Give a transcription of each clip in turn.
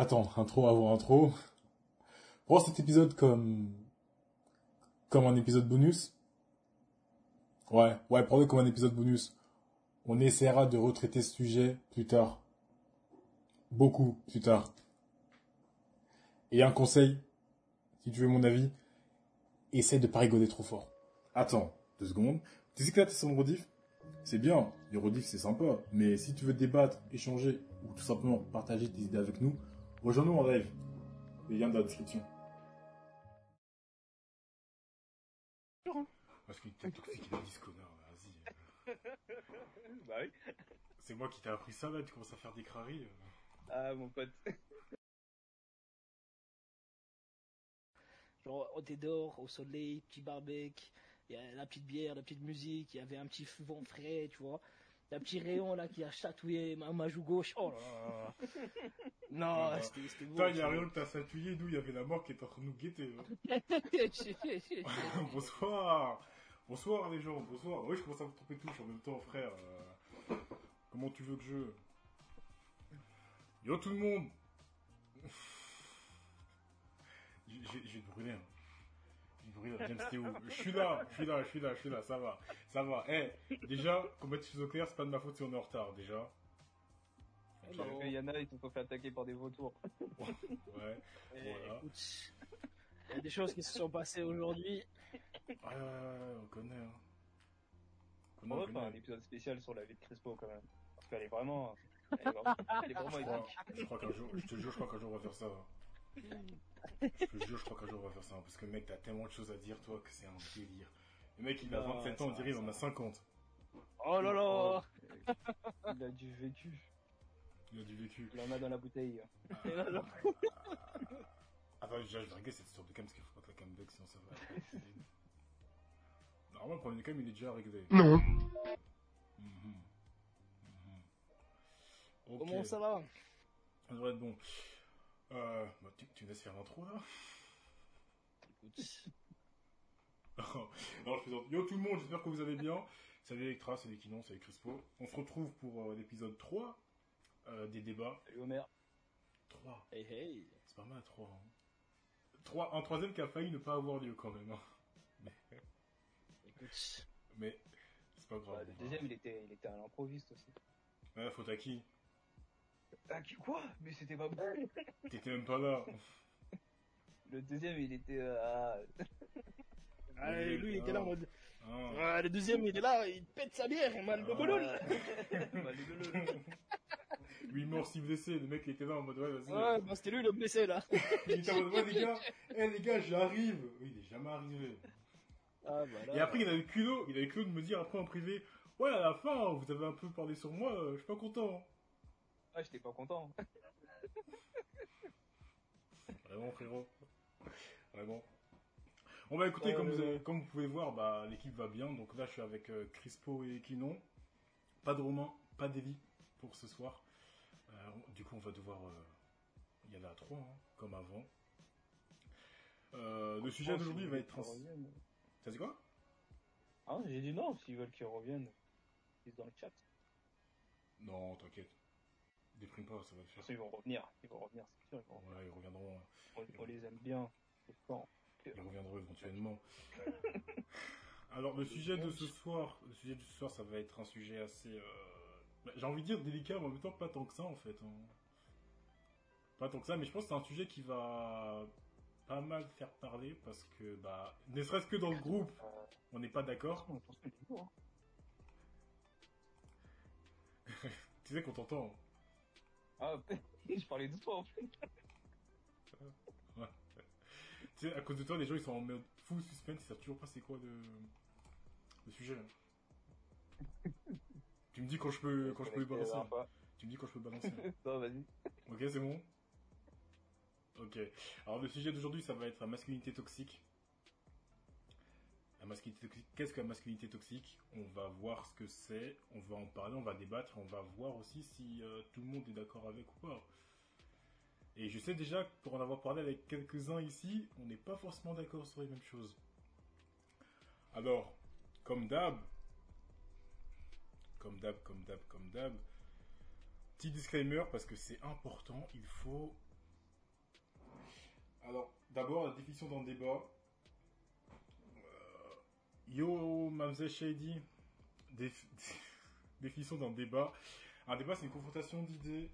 Attends, intro avant intro. Prends cet épisode comme comme un épisode bonus. Ouais, ouais, prends-le comme un épisode bonus. On essaiera de retraiter ce sujet plus tard. Beaucoup plus tard. Et un conseil, si tu veux mon avis, essaie de pas rigoler trop fort. Attends, deux secondes. Tu sais que là, t'es sur rediff? C'est bien, les rediff c'est sympa. Mais si tu veux débattre, échanger, ou tout simplement partager tes idées avec nous, rejoins-nous en live. Le lien dans la description. Parce qu'il était toxique, il a dit ce connard, vas-y. Bah oui. C'est moi qui t'ai appris ça là, tu commences à faire des craries. euh. Ah, mon pote. Genre, on était dehors, au soleil, petit barbecue, il y a la petite bière, la petite musique, il y avait un petit vent frais, tu vois. Un petit rayon là qui a chatouillé ma, ma joue gauche. Oh là là. Non, bah. c'était beau. Putain, il y a rien que t'as satouillé, nous, il y avait la mort qui était en train de nous guetter. hein. bonsoir Bonsoir les gens, bonsoir. Oui, je commence à me tromper de touche en même temps, frère. Euh, Comment tu veux que je... Yo tout le monde J'ai j'ai brûlé. hein. J'ai brûlé, James, t'es où Je suis là, je suis là, je suis là, je suis là, ça va. Ça va. Eh, déjà, qu'on mette les choses au clair, c'est pas de ma faute si on est en retard, déjà. Ok, Bah, Il y en a, ils se sont fait attaquer par des vautours. Ouais. Eh, Voilà. écoute, il y a des choses qui se sont passées aujourd'hui. Ouais, ouais, ouais, on connaît. Hein. On connaît, On on va faire un connaît. épisode spécial sur la vie de Crespo quand même. Parce qu'elle est vraiment. Elle est vraiment, elle est vraiment Je crois, épique. je crois qu'un jour, je te jure, je crois qu'un jour on va faire ça. Je te jure, je crois qu'un jour on va faire ça. Parce que mec, t'as tellement de choses à dire, toi, que c'est un délire. Le mec, il a Non, 27 ans, on dirait, il en a ça. 50. Oh là là Il a du vécu. Il a du vécu. Il en a dans la bouteille. Là. Attends, déjà, je vais régler cette histoire de cam, parce qu'il faut pas que la cam bug, sinon ça va. Normalement, le problème de cam, il est déjà réglé. Non. Mhm. Mhm. Comment ça va? Ça devrait être bon. Euh, bah, tu, tu me laisses faire l'intro, là Écoute, non, je plaisante. Yo tout le monde, j'espère que vous allez bien. Salut Electra, salut Kinon, salut Crispo. On se retrouve pour euh, l'épisode 3 euh, des débats. Salut Homer. 3, hey hey. c'est pas mal 3. Hein. 3. Un troisième qui a failli ne pas avoir lieu quand même. hein. Mais, Écoute, mais c'est pas grave. Le deuxième, il était, il était à l'improviste aussi. Ouais, faute à qui Ah, qui- quoi? Mais c'était pas bon. T'étais même pas là. Le deuxième, il était à. ah, et lui il était là en mode. Hein. Ah, le deuxième il est là, il pète sa bière, il mal le bolol. Bah, les deux, 8 morts, 6 blessés. Le mec il était là en mode ouais, vas-y. Ouais, bah c'était lui le blessé là. Il était en mode ouais, les gars, eh les gars, j'arrive. Oui, il est jamais arrivé. Ah voilà. Et après, il a eu le culot, il a eu culot de me dire après en privé, ouais, à la fin, vous avez un peu parlé sur moi, euh, je suis pas content. Ah, j'étais pas content. Vraiment, frérot. Vraiment. On va écouter, Ouais, comme, vous, avez- ouais. comme vous pouvez voir, bah, l'équipe va bien. Donc là, je suis avec euh, Crispo et Kinon. Pas de Romain, pas d'Eli pour ce soir. Euh, du coup, on va devoir euh, y aller à trois, hein, comme avant. Euh, le sujet d'aujourd'hui va être... trans-. T'as dit quoi? Hein, j'ai dit non, s'ils veulent qu'ils reviennent. Ils sont dans le chat. Non, t'inquiète. Déprime pas, ça va le faire. ils vont revenir. Ils vont revenir, c'est sûr. Ils vont. Ouais, ils reviendront. hein. On, on les aime bien. C'est fort. Ils reviendront éventuellement. Alors le sujet de ce soir, le sujet de ce soir, ça va être un sujet assez, euh, bah, j'ai envie de dire délicat, mais en même temps pas tant que ça en fait. hein. Pas tant que ça, mais je pense que c'est un sujet qui va pas mal faire parler parce que bah, ne serait-ce que dans le groupe, Euh, on n'est pas d'accord. hein. Tu sais qu'on t'entend. Ah, je parlais de toi en fait. Tu sais, à cause de toi, les gens ils sont en mode full suspense, ils savent toujours pas c'est quoi le, le sujet. là. tu me dis quand je peux, quand je peux balancer. Tu me dis quand je peux balancer. Non, vas-y. Ok, c'est bon? Ok. Alors, le sujet d'aujourd'hui, ça va être la masculinité toxique. Qu'est-ce que la masculinité toxique? On va voir ce que c'est, on va en parler, on va débattre, on va voir aussi si euh, tout le monde est d'accord avec ou pas. Et je sais déjà pour en avoir parlé avec quelques-uns ici, on n'est pas forcément d'accord sur les mêmes choses. Alors, comme d'hab, comme d'hab, comme d'hab, comme d'hab, petit disclaimer parce que c'est important, il faut Alors, d'abord, la définition le débat. Yo, Mamzelle Shady, déf- définition dans le débat. Un débat, c'est une confrontation d'idées.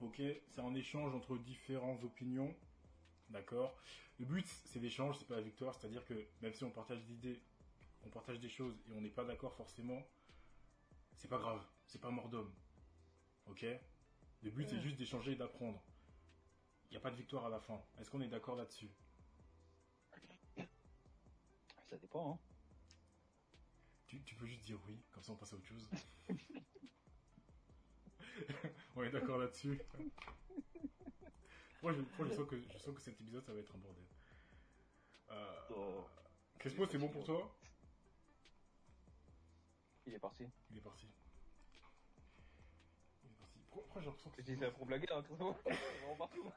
Ok, c'est un échange entre différentes opinions. D'accord Le but, c'est l'échange, c'est pas la victoire. C'est-à-dire que même si on partage des idées, on partage des choses et on n'est pas d'accord forcément, c'est pas grave. C'est pas mort d'homme. Ok Le but, c'est juste d'échanger et d'apprendre. Il n'y a pas de victoire à la fin. Est-ce qu'on est d'accord là-dessus? Ça dépend, hein. Tu, tu peux juste dire oui, comme ça on passe à autre chose. on est d'accord là-dessus. Moi, je, moi, je sens que, je sens que cet épisode, ça va être un bordel. Euh, Oh, Crespo, c'est bon pour toi? Il est parti. Il est parti. Il est parti. Pourquoi, pourquoi j'ai l'impression que Je dis ça pour blaguer, hein, vraiment partout.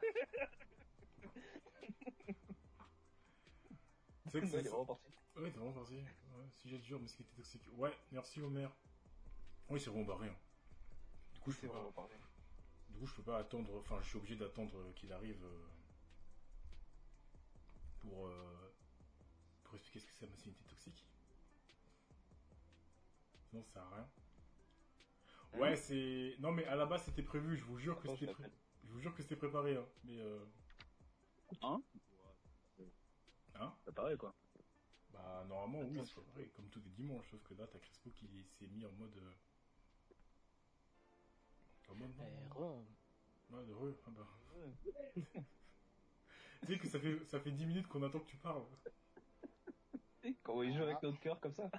C'est vrai que Ouais, il est c'est... vraiment parti. Ouais, t'es vraiment parti. Ouais, sujet du jour, masculinité toxique. Ouais, merci Homer. Oui, c'est vraiment barré. hein. Du coup, je C'est peux pas... vraiment parti. Du coup, je peux pas attendre. Enfin, je suis obligé d'attendre euh, qu'il arrive euh, pour euh, pour expliquer ce que c'est la masculinité toxique. Sinon, ça sert à rien. Hein Ouais, c'est. Non, mais à la base, c'était prévu. Je vous jure que Attends, c'était. pré-. Je vous jure que c'était préparé. Hein. Mais euh... Hein? Hein C'est pareil, quoi. Bah, normalement, oui, c'est préparé. Comme tous les dimanches. Sauf que là, t'as Crespo qui s'est mis en mode. euh, En mode. non, Eh. Ouais, heureux. Ah bah. tu sais que ça fait, ça fait 10 minutes qu'on attend que tu parles. Quand il joue avec notre cœur comme ça.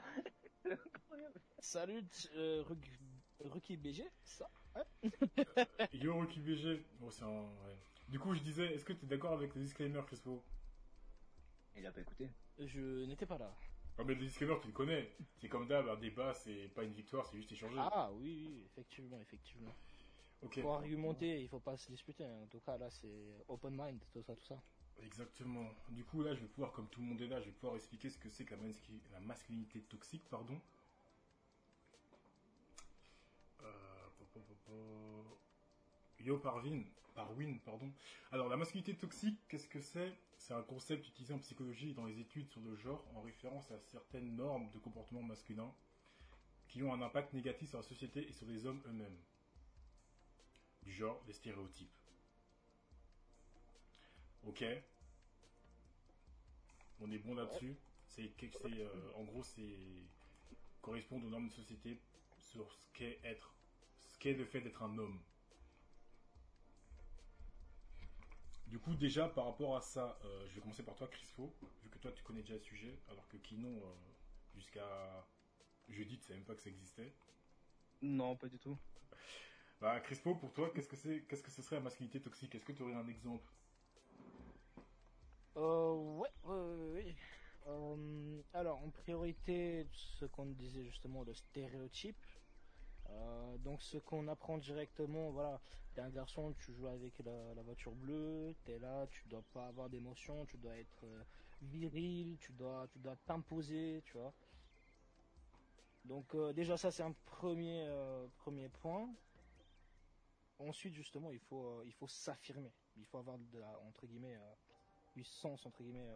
Salut, euh, Rookie BG, ça? Yo, Rocky BG. Bon, c'est un. Ouais. Du coup, je disais, est-ce que tu es d'accord avec le disclaimer, Crespo? Il a pas écouté. Je n'étais pas là. Ah, mais le disclaimer, tu le connais. C'est comme d'hab, un débat, c'est pas une victoire, c'est juste échanger. Ah oui, oui, effectivement, effectivement. ok. Pour argumenter, il faut pas se disputer. hein. En tout cas, là, c'est open mind, tout ça, tout ça. Exactement. Du coup, là, je vais pouvoir, comme tout le monde est là, je vais pouvoir expliquer ce que c'est que la, mascu- la masculinité toxique, pardon. Euh, po, po, po, po. Yo Parvin, Pardon. Alors, la masculinité toxique, qu'est-ce que c'est? C'est un concept utilisé en psychologie et dans les études sur le genre en référence à certaines normes de comportement masculin qui ont un impact négatif sur la société et sur les hommes eux-mêmes. Du genre, les stéréotypes. Ok. On est bon là-dessus. C'est, euh, en gros, c'est correspond aux normes de société sur ce qu'est être, ce qu'est le fait d'être un homme. Du coup, déjà par rapport à ça, euh, je vais commencer par toi, Crispo, vu que toi tu connais déjà le sujet, alors que Kinon, euh, jusqu'à jeudi, tu savais même pas que ça existait. Non, pas du tout. Bah, Crispo, pour toi, qu'est-ce que c'est, qu'est-ce que ce serait la masculinité toxique? Est-ce que tu aurais un exemple? Euh, ouais, ouais, ouais, ouais. Euh, alors, en priorité, ce qu'on disait justement, le stéréotype. Euh, donc, ce qu'on apprend directement, voilà, t'es un garçon, tu joues avec la, voiture bleue, t'es là, tu dois pas avoir d'émotion, tu dois être euh, viril, tu dois, tu dois t'imposer, tu vois. Donc, euh, déjà, ça, c'est un premier, premier point. Ensuite, justement, il faut, il faut s'affirmer. Il faut avoir de la, entre guillemets, euh, puissance entre guillemets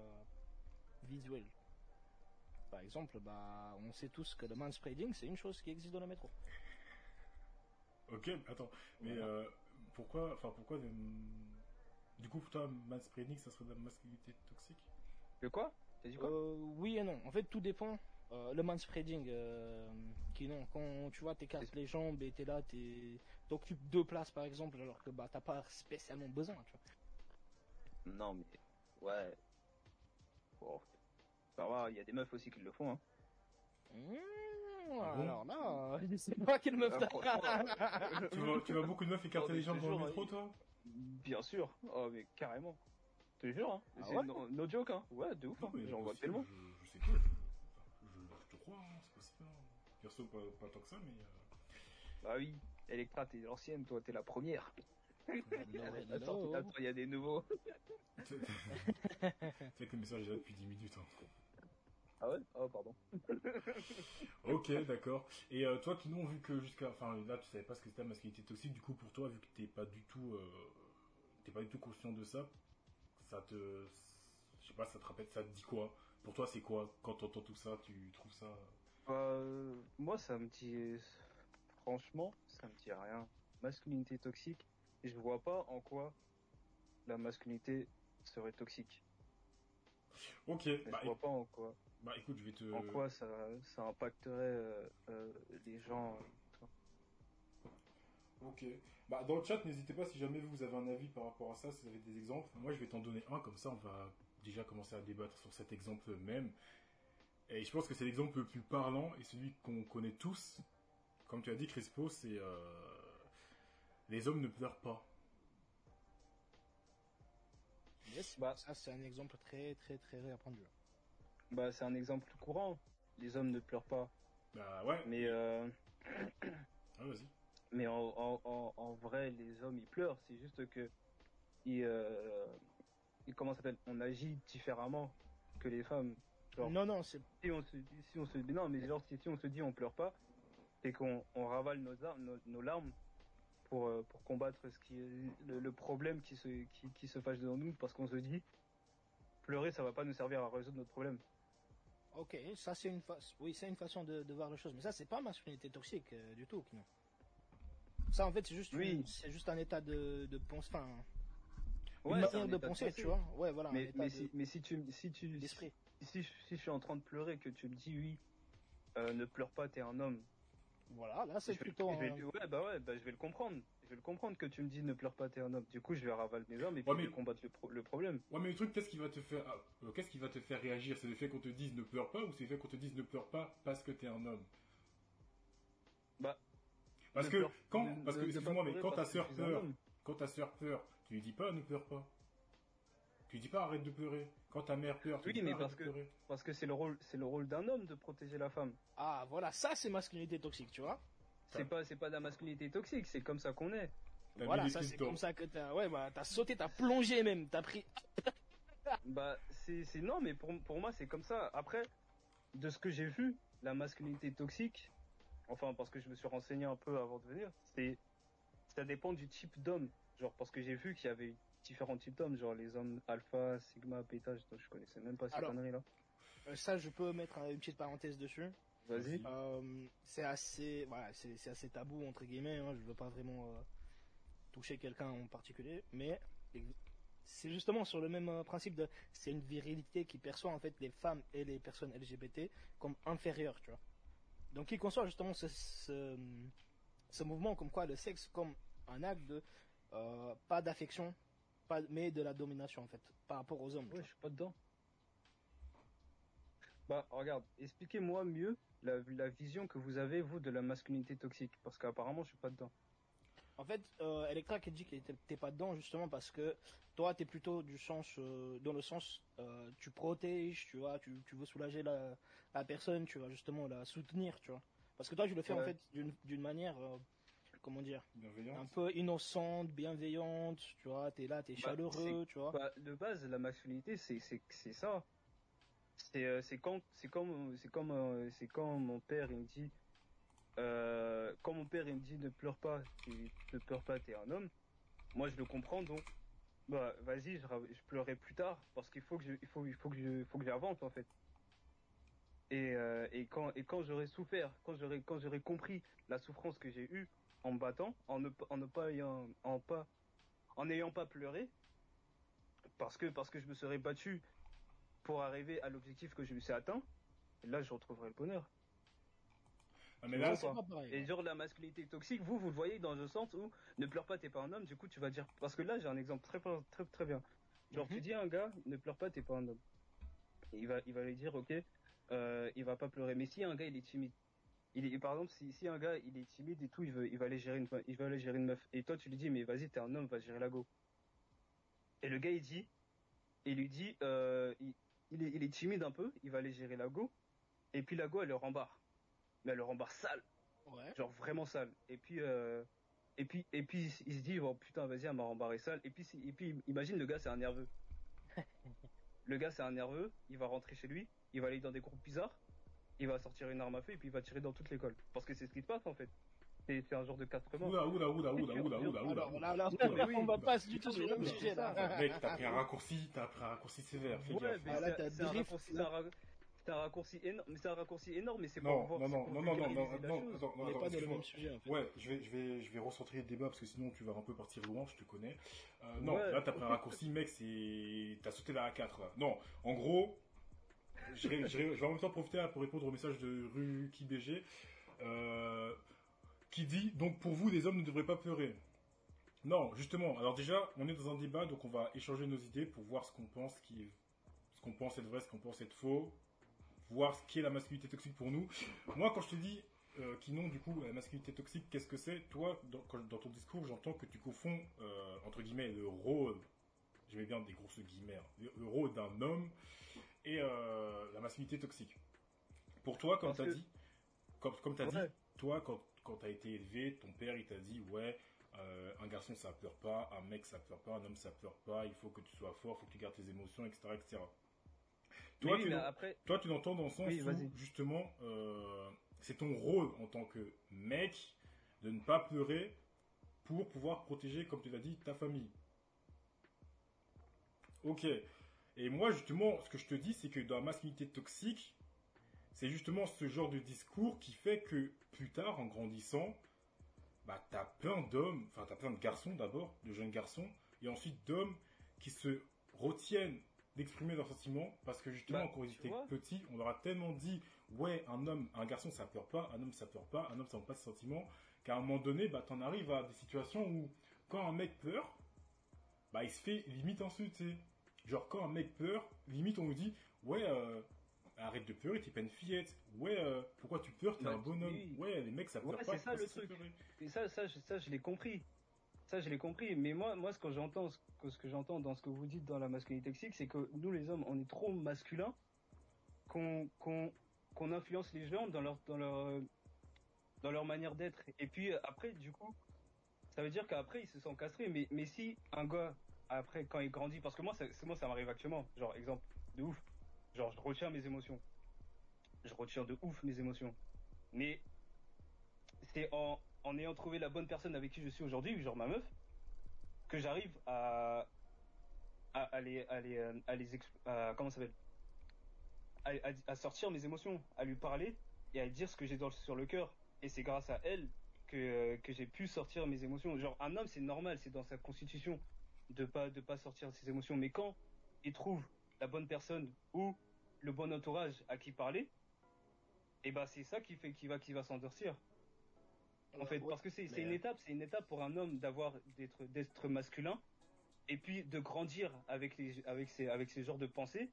visuelle. Par exemple, bah, on sait tous que le manspreading c'est une chose qui existe dans le métro. Ok, attends, mais Voilà. euh, pourquoi, enfin pourquoi, euh, du coup pour toi, mansplaining, ça serait de la masculinité toxique? Le quoi? T'as dit quoi? Euh, oui et non. En fait, tout dépend. Euh, le manspreading, euh, qui non, quand tu vois t'écartes les jambes et t'es là, t'es t'occupes deux places par exemple, alors que bah t'as pas spécialement besoin, tu vois. Non, mais. Ouais. Bon. Ça va, il y a des meufs aussi qui le font, hein. Mmh, Ah bon alors là, je sais pas quelle meuf Ah, t'as. tu, vois, tu vois beaucoup de meufs écarter Non, mais les jambes dans le métro, toi Bien sûr. Oh, mais carrément. Je te jure, hein. Ah c'est ouais no, no joke, hein. Ouais, de ouf, hein. Non, J'en vois tellement. Je, je sais pas, je, te crois, hein, c'est possible. hein. Perso, pas, pas tant que ça, mais... euh, Bah oui. Electra, t'es l'ancienne, toi, t'es la première. Attends, il y a des nouveaux. Tu sais que le message est là depuis 10 minutes. hein. Ah ouais? Oh, pardon. Ok, d'accord. Et euh, toi, Kinon, vu que jusqu'à... Enfin, là, tu savais pas ce que c'était la masculinité toxique, du coup, pour toi, vu que t'es pas du tout... euh, t'es pas du tout conscient de ça, ça te, je sais pas, ça te rappelle, ça te dit quoi? Pour toi, c'est quoi? Quand t'entends tout ça, tu trouves ça Euh, moi, ça me dit, franchement, ça me dit rien. Masculinité toxique, je vois pas en quoi la masculinité serait toxique. Ok, Je bah, vois pas en quoi, bah, écoute, je vais te. en quoi ça, ça impacterait euh, euh, les gens. Ok. Bah, dans le chat, n'hésitez pas si jamais vous avez un avis par rapport à ça, si vous avez des exemples. Moi, je vais t'en donner un, comme ça, on va déjà commencer à débattre sur cet exemple même. Et je pense que c'est l'exemple le plus parlant et celui qu'on connaît tous. Comme tu as dit, Crispo, c'est euh, les hommes ne pleurent pas. Yes. Bah. ça c'est un exemple très très très répandu. Bah, c'est un exemple courant. Les hommes ne pleurent pas. Bah ouais. Mais, euh, Ah, vas-y. mais en, en, en, en vrai, les hommes, ils pleurent. C'est juste que, ils, euh, ils- comment s'appelle? On agit différemment que les femmes. Genre, Non non c'est si on se dit, si on se non, mais genre, si, si on se dit on pleure pas, c'est qu'on on ravale nos, armes, nos, nos larmes pour, euh, pour combattre ce qui le, le problème qui se, qui, qui se fâche devant nous parce qu'on se dit pleurer, ça va pas nous servir à résoudre notre problème. ok ça c'est une fa... oui c'est une façon de, de voir les choses mais ça c'est pas masculinité toxique euh, du tout Kino. Ça en fait c'est juste Oui. c'est juste un état de de pense enfin Ouais, une manière de penser pensée. tu vois ouais voilà Mais, mais, de- si, mais si tu, si tu, si, je- si je suis en train de pleurer, que tu me dis oui, euh, ne pleure pas, t'es un homme. Voilà là c'est plutôt vais- ouais, bah ouais, bah je vais le comprendre. Je vais le comprendre que tu me dis ne pleure pas, t'es un homme. Du coup, je vais ravaler mes armes et puis Ouais, je mais- vais combattre le, pro- le problème. Ouais, mais le truc, qu'est-ce qui va te faire, euh, qu'est-ce qui va te faire réagir? C'est le fait qu'on te dise ne pleure pas ou c'est le fait qu'on te dise ne pleure pas parce que t'es un homme? Bah, Parce que pleure- quand, ne- parce que excuse-moi, mais quand ta sœur pleure, homme. quand ta sœur pleure, tu lui dis pas ne pleure pas. Tu lui dis pas arrête de pleurer. Quand ta mère pleure, tu Oui, mais parce que- pleurer. Parce que c'est le rôle, c'est le rôle d'un homme de protéger la femme. ah voilà ça c'est masculinité toxique tu vois C'est pas, c'est pas de la masculinité toxique, c'est comme ça qu'on est. Voilà ça c'est comme ça que t'as ouais bah t'as sauté t'as plongé même t'as pris Bah, c'est, c'est non, mais pour, pour moi, c'est comme ça. Après, de ce que j'ai vu, la masculinité toxique, enfin, parce que je me suis renseigné un peu avant de venir, c'est, ça dépend du type d'homme. Genre, parce que j'ai vu qu'il y avait différents types d'hommes, genre les hommes alpha, sigma, bêta, je, je connaissais même pas ces Alors. conneries-là. Euh, ça je peux mettre une petite parenthèse dessus Vas-y. Euh, c'est assez, voilà, c'est assez tabou entre guillemets. Hein, je veux pas vraiment euh, toucher quelqu'un en particulier, mais c'est justement sur le même principe de, c'est une virilité qui perçoit en fait les femmes et les personnes LGBT comme inférieures, tu vois. Donc il conçoit justement ce, ce, ce mouvement comme quoi le sexe comme un acte de euh, pas d'affection, pas mais de la domination en fait par rapport aux hommes. Ouais, je suis pas dedans. Bah, regarde, expliquez-moi mieux la, la vision que vous avez, vous, de la masculinité toxique. Parce qu'apparemment, je suis pas dedans. En fait, euh, Electra qui dit que t'es- pas dedans justement parce que toi t'es plutôt du sens, euh, dans le sens, euh, tu protèges, tu vois, tu, tu veux soulager la, la personne, tu vas justement la soutenir, tu vois. Parce que toi tu le fais en fait d'une d'une manière, euh, comment dire, un peu innocente, bienveillante, tu vois, t'es là, t'es Bah, chaleureux, tu vois. Bah, de base, la masculinité, c'est c'est c'est ça. C'est euh, c'est quand c'est comme c'est comme euh, c'est quand mon père il me dit euh, quand mon père il me dit ne pleure pas, tu ne pleures pas, t'es un homme. Moi, je le comprends donc. Bah, vas-y, je, je pleurerai plus tard parce qu'il faut que je, il faut il faut que je il faut que j'avance en fait. Et euh, et quand et quand j'aurai souffert, quand j'aurai quand j'aurai compris la souffrance que j'ai eue en me battant, en ne en ne pas ayant en pas en n'ayant pas pleuré, parce que parce que je me serais battu pour arriver à l'objectif que je me suis atteint, là je retrouverai le bonheur. Ah, mais là, c'est pas pareil. Et genre la masculinité toxique, vous vous le voyez dans le sens où ne pleure pas, t'es pas un homme. Du coup tu vas dire parce que là j'ai un exemple très très très bien. Genre Mhm. tu dis à un gars ne pleure pas, t'es pas un homme. Et il va il va lui dire ok, euh, il va pas pleurer. Mais si un gars il est timide, il est par exemple si, si un gars il est timide et tout, il veut il va aller gérer une il va aller gérer une meuf. Et toi tu lui dis mais vas-y t'es un homme, va gérer la go. Et le gars il dit, il lui dit euh, il, il est, il est timide un peu, il va aller gérer la go. Et puis la go elle le rembarre. Mais elle le rembarre sale Ouais. genre vraiment sale. Et puis euh, et puis et puis il se dit oh putain vas-y elle m'a rembarré sale. Et puis et puis imagine le gars c'est un nerveux. le gars c'est un nerveux, il va rentrer chez lui, il va aller dans des groupes bizarres, il va sortir une arme à feu et puis il va tirer dans toute l'école. Parce que c'est ce qui se passe en fait. C'est un genre de castrement. Oula, oula, oula, oula, oula, oula, oula. Là, là, on va pas du tout sur le même sujet là. Mec, t'as pris un raccourci, t'as pris un raccourci sévère, fais Ouais, gaffe. mais là, c'est- t'as c'est un raccourci, énorme, mais c'est un raccourci énorme, mais c'est Non, pour non, non, non, non, non, non, la non, non, On non, pas le excuse-moi. même sujet en fait. Ouais, je vais, je vais, je vais recentrer le débat parce que sinon tu vas un peu partir loin, je te connais. Euh, non, Ouais. là t'as pris un raccourci, mec, c'est, t'as sauté la A4 là. Non, en gros, je, vais en même temps profiter pour répondre au message de Ruki BG, euh, qui dit donc pour vous les hommes ne devraient pas pleurer. Non, justement. Alors déjà, on est dans un débat, donc on va échanger nos idées pour voir ce qu'on pense ce qu'on pense être vrai, ce qu'on pense être faux, voir ce qu'est la masculinité toxique pour nous. Moi, quand je te dis euh, qui non, du coup, la masculinité toxique, qu'est-ce que c'est? Toi, dans, ton discours, j'entends que tu confonds, euh, entre guillemets, le rôle, mets bien des grosses guillemets, hein, le rôle d'un homme et euh, la masculinité toxique. Pour toi, comme Parce tu as que- dit, comme, comme tu as Ouais. dit, toi, quand, quand tu as été élevé, ton père, il t'a dit, ouais, euh, un garçon, ça pleure pas, un mec, ça pleure pas, un homme, ça pleure pas, il faut que tu sois fort, il faut que tu gardes tes émotions, etc. etc. Toi, Oui, tu après, toi, tu l'entends dans le sens Oui, où, justement, euh, c'est ton rôle en tant que mec de ne pas pleurer pour pouvoir protéger, comme tu l'as dit, ta famille. Ok. Et moi, justement, ce que je te dis, c'est que dans la masculinité toxique, c'est justement ce genre de discours qui fait que plus tard, en grandissant, bah, t'as plein d'hommes, enfin, t'as plein de garçons d'abord, de jeunes garçons, et ensuite d'hommes qui se retiennent d'exprimer leurs sentiments parce que justement Bah, quand ils étaient petits on leur a tellement dit ouais un homme un garçon ça pleure pas un homme ça pleure pas un homme ça montre pas ses sentiments qu'à un moment donné bah t'en arrives à des situations où quand un mec pleure bah il se fait limite insulter genre quand un mec pleure limite on lui dit ouais euh, arrête de pleurer t'es pas une fillette ouais euh, pourquoi tu pleures t'es Bah, un bonhomme oui. ouais les mecs ça pleure Ouais, pas c'est ça, le truc. Et ça, ça, je- ça, je l'ai compris. Ça, je l'ai compris. Mais moi, moi, ce que j'entends, ce que, ce que j'entends dans ce que vous dites dans la masculinité toxique, c'est que nous, les hommes, on est trop masculins qu'on, qu'on, qu'on influence les gens dans leur, dans leur, dans leur manière d'être. Et puis après, du coup, ça veut dire qu'après, ils se sont castrés. Mais, mais si un gars, après, quand il grandit, parce que moi, ça, moi, ça m'arrive actuellement. Genre, exemple, de ouf. Genre, je retiens mes émotions. Je retiens de ouf mes émotions. Mais c'est en, en ayant trouvé la bonne personne avec qui je suis aujourd'hui, genre ma meuf, que j'arrive à, à, les, à les, euh, à comment ça s'appelle? À, sortir mes émotions, à lui parler et à lui dire ce que j'ai sur le cœur. Et c'est grâce à elle que, que j'ai pu sortir mes émotions. Genre, un homme, c'est normal, c'est dans sa constitution de pas, de pas sortir ses émotions. Mais quand il trouve la bonne personne ou le bon entourage à qui parler, et ben c'est ça qui fait qui va qui va s'endurcir. En fait, Ouais, parce que c'est une euh, étape, c'est une étape pour un homme d'avoir d'être d'être masculin et puis de grandir avec les avec ces avec ces genres de pensées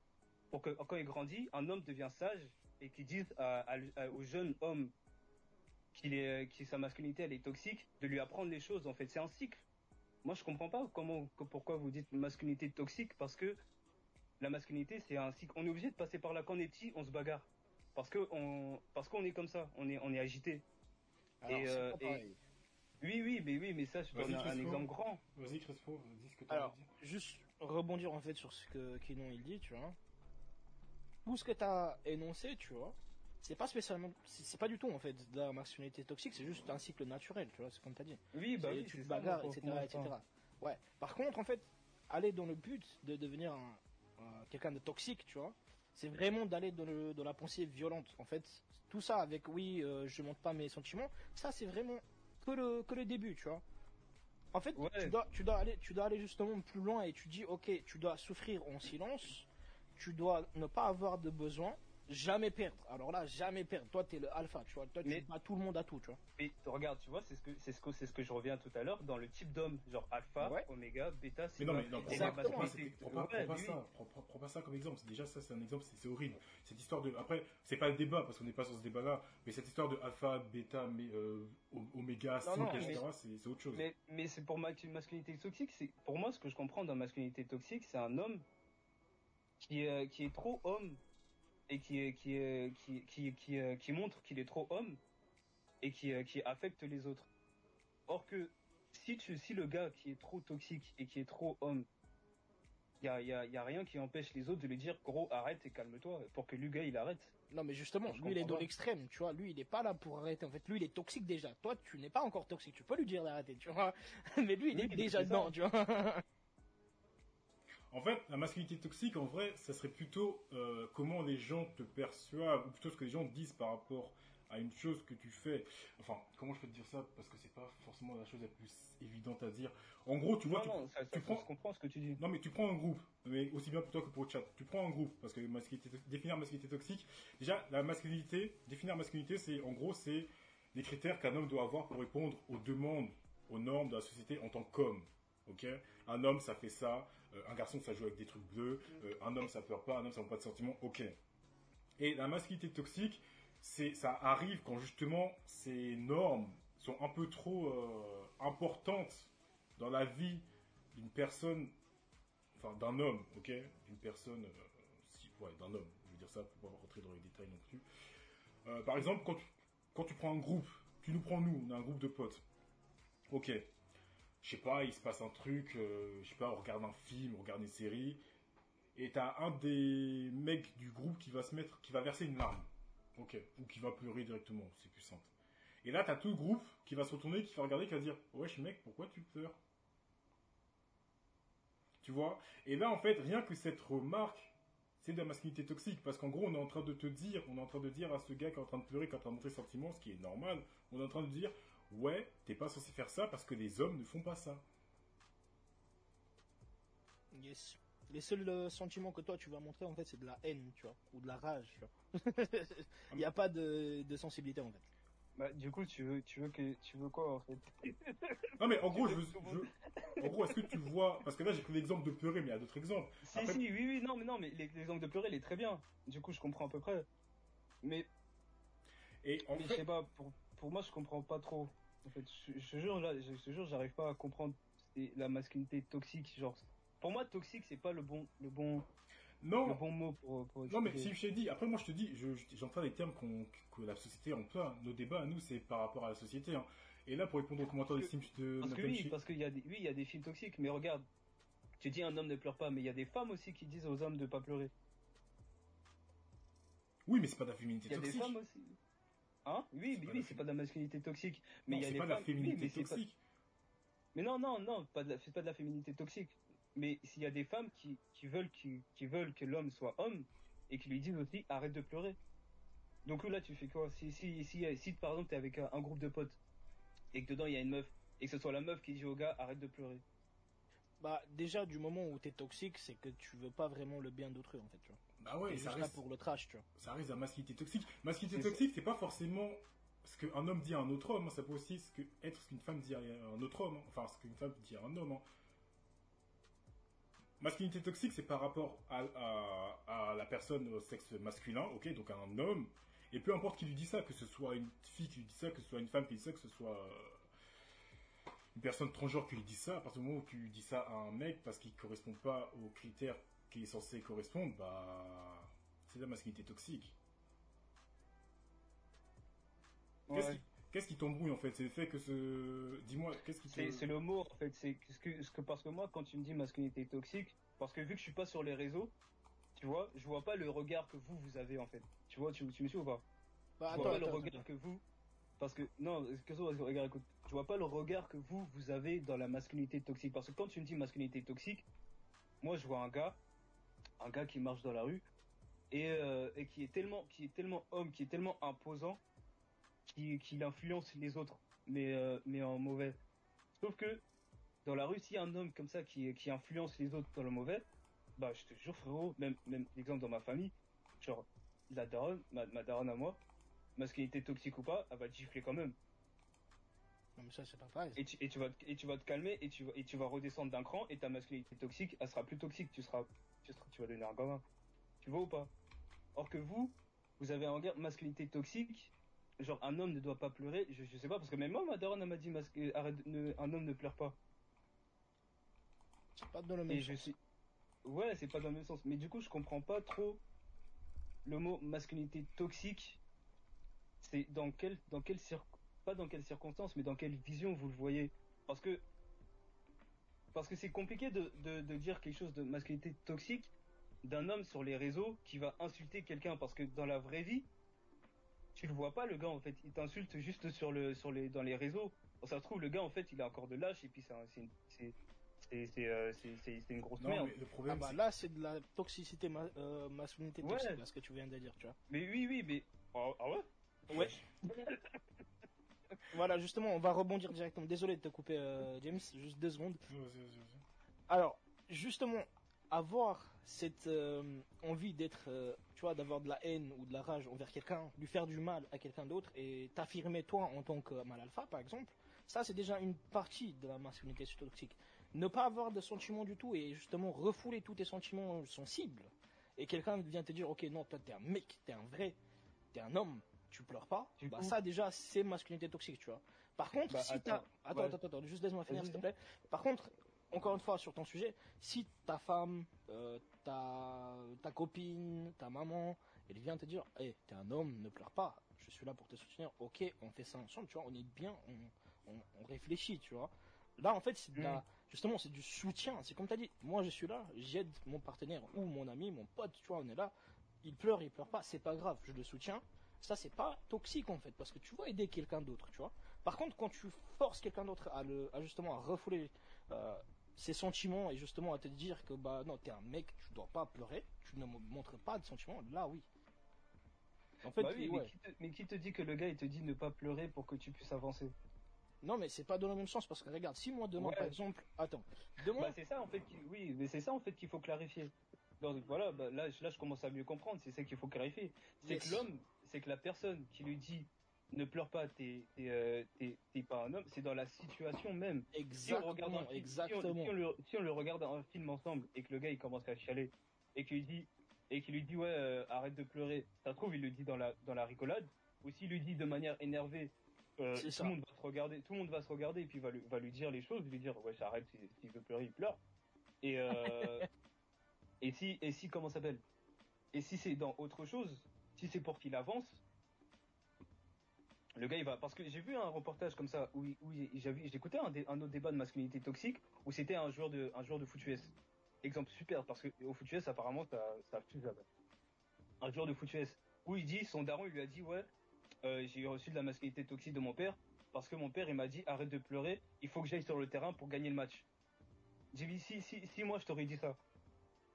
pour que quand il grandit, un homme devient sage et qu'il dise à, à- à- au jeune homme qu'il est qui sa masculinité elle est toxique, de lui apprendre les choses. En fait, c'est un cycle. Moi, je comprends pas comment que- pourquoi vous dites masculinité toxique parce que la masculinité c'est un cycle. On est obligé de passer par là quand on est petit, on se bagarre parce que on parce qu'on est comme ça, on est on est agité. Alors, Et, c'est euh, et-. Oui, oui, mais oui, mais ça, je donne un, exemple grand. vas-y Crespo dis ce que tu Alors, dire juste rebondir en fait sur ce que Kinon il dit, tu vois. Tout ce que tu as énoncé, tu vois, c'est pas spécialement, c'est pas du tout en fait de la masculinité toxique, c'est juste un cycle naturel, tu vois, c'est comme tu as dit. Oui, bah oui, tu te bagarres, etc., etc. Ouais. Par contre, en fait, aller dans le but de devenir un, un- quelqu'un de toxique, tu vois, c'est vraiment d'aller dans, le- dans la pensée violente. En fait, tout ça avec oui, euh, je montre pas mes sentiments, ça c'est vraiment que le, que le début, tu vois. En fait, Ouais. tu, dois, tu, dois aller, tu dois aller justement plus loin et tu dis, ok, tu dois souffrir en silence, tu dois ne pas avoir de besoin, jamais perdre. Alors là, jamais perdre. Toi, tu es le alpha, tu vois. Toi, tu Mais- bats tout le monde à tout, tu vois. Mais regarde, tu vois, c'est ce que c'est ce que c'est ce que je reviens tout à l'heure dans le type d'homme, genre alpha, Ouais. oméga, bêta, Mais sigma. non, mais non, prends pas, Exactement. prends pas, prends pas, prends ça, prends, prends- prends pas ça comme exemple. Déjà ça, c'est un exemple, c'est horrible. Cette histoire de, après, c'est pas le débat parce qu'on n'est pas sur ce débat-là, mais cette histoire de alpha, bêta, mais, euh, oméga, Non, 5, non, etc., mais- c'est c'est autre chose. Mais, mais c'est pour ma masculinité toxique, c'est pour moi ce que je comprends dans masculinité toxique, c'est un homme qui est qui est trop homme et qui qui qui qui qui, euh, qui montre qu'il est trop homme et qui euh, qui affecte les autres. Or que si tu si le gars qui est trop toxique et qui est trop homme y a, y, a, y a rien qui empêche les autres de lui dire gros arrête et calme-toi pour que le gars il arrête. Non, mais justement, Je lui, il est dans l'extrême, tu vois. Lui, il est pas là pour arrêter. En fait, lui, il est toxique déjà. Toi, tu n'es pas encore toxique. Tu peux lui dire d'arrêter, tu vois. Mais lui, il est déjà dedans, tu vois. En fait, la masculinité toxique, en vrai, ça serait plutôt euh, comment les gens te perçoivent, ou plutôt ce que les gens disent par rapport à une chose que tu fais. Enfin, comment je peux te dire ça? Parce que c'est pas forcément la chose la plus évidente à dire. En gros, tu vois, non, tu, non, ça, ça, tu ça prends- se comprend ce que tu dis. Non, mais tu prends un groupe, mais aussi bien pour toi que pour le chat. Tu prends un groupe, parce que masculinité, définir masculinité toxique, déjà, la masculinité, définir masculinité, c'est, en gros, c'est les critères qu'un homme doit avoir pour répondre aux demandes, aux normes de la société en tant qu'homme. Ok? Un homme, ça fait ça. Euh, un garçon, ça joue avec des trucs bleus. euh, un homme, ça pleure pas. Un homme, ça n'a pas de sentiments. Ok. Et la masculinité toxique, c'est, ça arrive quand justement ces normes sont un peu trop euh, importantes dans la vie d'une personne, enfin d'un homme, ok, d'une personne, si, ouais, d'un homme. Je veux dire ça pour pas rentrer dans les détails non plus. Par exemple, quand tu, quand tu prends un groupe, tu nous prends nous, on a un groupe de potes. Ok. Je sais pas, il se passe un truc, euh, je sais pas, on regarde un film, on regarde une série, et t'as un des mecs du groupe qui va se mettre, qui va verser une larme. Ok. Ou qui va pleurer directement, c'est simple. Et là, t'as tout le groupe qui va se retourner, qui va regarder, qui va dire, wesh mec, pourquoi tu pleures? Tu vois? Et là, en fait, rien que cette remarque, c'est de la masculinité toxique. Parce qu'en gros, on est en train de te dire, on est en train de dire à ce gars qui est en train de pleurer, qui est en train de montrer ses sentiments, ce qui est normal, on est en train de dire, ouais, t'es pas censé faire ça parce que les hommes ne font pas ça. Yes. Les seuls euh, sentiments que toi, tu vas montrer, en fait, c'est de la haine, tu vois. Ou de la rage, tu vois. Il n'y a pas de, de sensibilité, en fait. Bah, du coup, tu veux, tu veux que, tu veux quoi en fait? Non, mais en gros, je veux je-. En gros, est-ce que tu vois. Parce que là, j'ai pris l'exemple de pleurer, mais il y a d'autres exemples. Si, Après- si, oui, oui, non, mais non, mais les- l'exemple de pleurer, il est très bien. Du coup, je comprends à peu près. Mais, Et en mais je fait. sais pas, pour, pour moi, je comprends pas trop. En fait, je, je te jure, là, je, je te jure, j'arrive pas à comprendre la masculinité toxique. Genre, pour moi, toxique, c'est pas le bon, le bon, le bon mot pour, pour Non, mais si je t'ai dit, après moi je te dis, je- je- j'entends les termes qu'on- que la société emploie. Nos débats à nous, c'est par rapport à la société. hein. Et là, pour répondre aux commentaires de Parce Sims de Parce que oui, parce qu'il y a des, oui, il y a des films toxiques, mais regarde, tu dis un homme ne pleure pas, mais il y a des femmes aussi qui disent aux hommes de pas pleurer. Oui, mais c'est pas de la féminité Il y a des toxique. femmes aussi. Hein Oui, C'est oui, c'est pas de la masculinité toxique. Mais Non, il y a c'est des pas de la femmes. oui, féminité mais toxique. Mais non, non, non, pas de la, c'est pas de la féminité toxique. Mais s'il y a des femmes qui, qui veulent, qui, qui veulent que l'homme soit homme et qui lui disent aussi arrête de pleurer. Donc là, tu fais quoi? Si, si, si, si, par exemple t'es avec un, un groupe de potes et que dedans il y a une meuf et que ce soit la meuf qui dit au gars arrête de pleurer. Bah, déjà, du moment où t'es toxique, c'est que tu veux pas vraiment le bien d'autrui, en fait, tu vois. Bah ouais, ça reste, pour le trash, tu vois. ça reste la masculinité toxique. Masculinité toxique, c'est pas forcément ce qu'un homme dit à un autre homme. hein. Ça peut aussi ce que, être ce qu'une femme dit à un autre homme. hein. Enfin, ce qu'une femme dit à un homme. hein. Masculinité toxique, c'est par rapport à, à- à la personne au sexe masculin, ok, donc à un homme. Et peu importe qui lui dit ça, que ce soit une fille qui lui dit ça, que ce soit une femme qui lui dit ça, que ce soit euh, une personne transgenre qui lui dit ça, à partir du moment où tu lui dis ça à un mec parce qu'il correspond pas aux critères qu'il est censé correspondre, bah c'est de la masculinité toxique. Qu'est-ce Ouais. qui, qu'est-ce qui t'embrouille en fait? C'est le fait que ce. Dis-moi, qu'est-ce qui te. C'est c'est le mot en fait. C'est ce que, ce que parce que moi quand tu me dis masculinité toxique, parce que vu que je suis pas sur les réseaux, tu vois, je vois pas le regard que vous vous avez en fait. Tu vois, tu, tu me suis ou pas? Bah, Je attends, vois pas le regard attends. que vous. Parce que non, que ça, regarde, écoute, je vois pas le regard que vous vous avez dans la masculinité toxique. Parce que quand tu me dis masculinité toxique, moi je vois un gars, un gars qui marche dans la rue et, euh, qui est tellement, qui est tellement homme, qui est tellement imposant, qui, qu'il influence les autres, mais euh, mais en mauvais. Sauf que dans la rue, s'il y a un homme comme ça qui, qui influence les autres dans le mauvais, bah je te jure frérot, même même exemple dans ma famille, genre la daronne, ma, ma daronne à moi, masculinité toxique ou pas, elle va te gifler quand même. Non, mais ça, c'est pas pareil. Et tu, et tu vas te- et tu vas te calmer et tu vas et tu vas redescendre d'un cran et ta masculinité toxique, elle sera plus toxique, tu seras tu, seras, tu vas devenir un gamin. Tu vois ou pas? Or que vous, vous avez un regard masculinité toxique, genre un homme ne doit pas pleurer, je, je sais pas parce que même moi ma daronne m'a dit masque- euh, arrête, ne- un homme ne pleure pas. C'est pas dans le même Et je sens. suis Ouais, c'est pas dans le même sens, mais du coup, je comprends pas trop le mot masculinité toxique. C'est dans quel dans quelle cir... pas dans quelles circonstances, mais dans quelle vision vous le voyez Parce que parce que c'est compliqué de, de, de dire quelque chose de masculinité toxique d'un homme sur les réseaux qui va insulter quelqu'un parce que dans la vraie vie, tu le vois pas le gars en fait, il t'insulte juste sur le sur les dans les réseaux. Bon, ça se trouve le gars en fait, il a encore de lâche et puis c'est c'est une- c'est c'est c'est euh, une grosse Non, merde. mais le Ah problème, bah c'est- là, c'est de la toxicité, ma- euh, masculinité Ouais. toxique, là, ce que tu viens de dire, tu vois. Mais oui oui mais ah, ah ouais? Ouais. Voilà, justement, on va rebondir directement. Désolé de te couper, euh, James, juste deux secondes. Vas-y, vas-y, vas-y. Alors, justement, avoir cette euh, envie d'être, euh, tu vois, d'avoir de la haine ou de la rage envers quelqu'un, lui faire du mal à quelqu'un d'autre et t'affirmer toi en tant que mal alpha, par exemple, ça c'est déjà une partie de la masculinité toxique. Ne pas avoir de sentiments du tout et justement refouler tous tes sentiments sensibles. Et quelqu'un vient te dire, ok, non, toi t'es un mec, t'es un vrai, t'es un homme, tu pleures pas. Du bah coup- ça déjà c'est masculinité toxique, tu vois. Par contre, Bah, si attends, t'as, attends, ouais. attends, attends, juste laisse-moi finir s'il te plaît. Par contre, encore une fois sur ton sujet, si ta femme, euh, ta, ta copine, ta maman, elle vient te dire, hey, t'es un homme, ne pleure pas, je suis là pour te soutenir, ok, on fait ça ensemble, tu vois, on est bien, on, on, on réfléchit, tu vois. Là, en fait, c'est Mm. justement, c'est du soutien, c'est comme tu as dit, moi je suis là, j'aide mon partenaire ou mon ami, mon pote, tu vois, on est là, il pleure, il pleure pas, c'est pas grave, je le soutiens. Ça, c'est pas toxique en fait, parce que tu vas aider quelqu'un d'autre, tu vois. Par contre, quand tu forces quelqu'un d'autre à, le, à justement à refouler euh, ses sentiments et justement à te dire que bah non, t'es un mec, tu dois pas pleurer, tu ne mo- montres pas de sentiments, là oui. En fait, Bah oui, ouais. mais, qui te, mais qui te dit que le gars il te dit ne pas pleurer pour que tu puisses avancer? Non, mais c'est pas dans le même sens parce que regarde, si moi demain Ouais. par exemple, attends, demain, Bah c'est ça en fait, qui- oui, mais c'est ça en fait qu'il faut clarifier. Donc voilà, bah, là, là je commence à mieux comprendre, c'est ça qu'il faut clarifier. C'est Yes. que l'homme, c'est que la personne qui lui dit ne pleure pas, t'es t'es, euh, t'es- pas un homme, c'est dans la situation même. Si on regarde un exactement, film, si on-. Si le, si on le regarde un film ensemble et que le gars il commence à chialer et qu'il lui dit et qu'il lui dit ouais euh, arrête de pleurer, ça se trouve il le dit dans la dans la rigolade ou s'il lui dit de manière énervée, euh, tout le monde va se regarder, tout le monde va se regarder et puis va lui va lui dire les choses, lui dire ouais arrête si- s'il veut pleurer il pleure et euh, et si et si comment ça s'appelle? Et si c'est dans autre chose, si c'est pour qu'il avance le gars il va parce que j'ai vu un reportage comme ça où, écouté un, un autre débat de masculinité toxique où c'était un joueur de un joueur foot US. Exemple super parce que au foot US apparemment ça ça. Un joueur de foot US où il dit son daron il lui a dit ouais euh, j'ai reçu de la masculinité toxique de mon père parce que mon père il m'a dit arrête de pleurer il faut que j'aille sur le terrain pour gagner le match. J'ai dit si si si moi je t'aurais dit ça.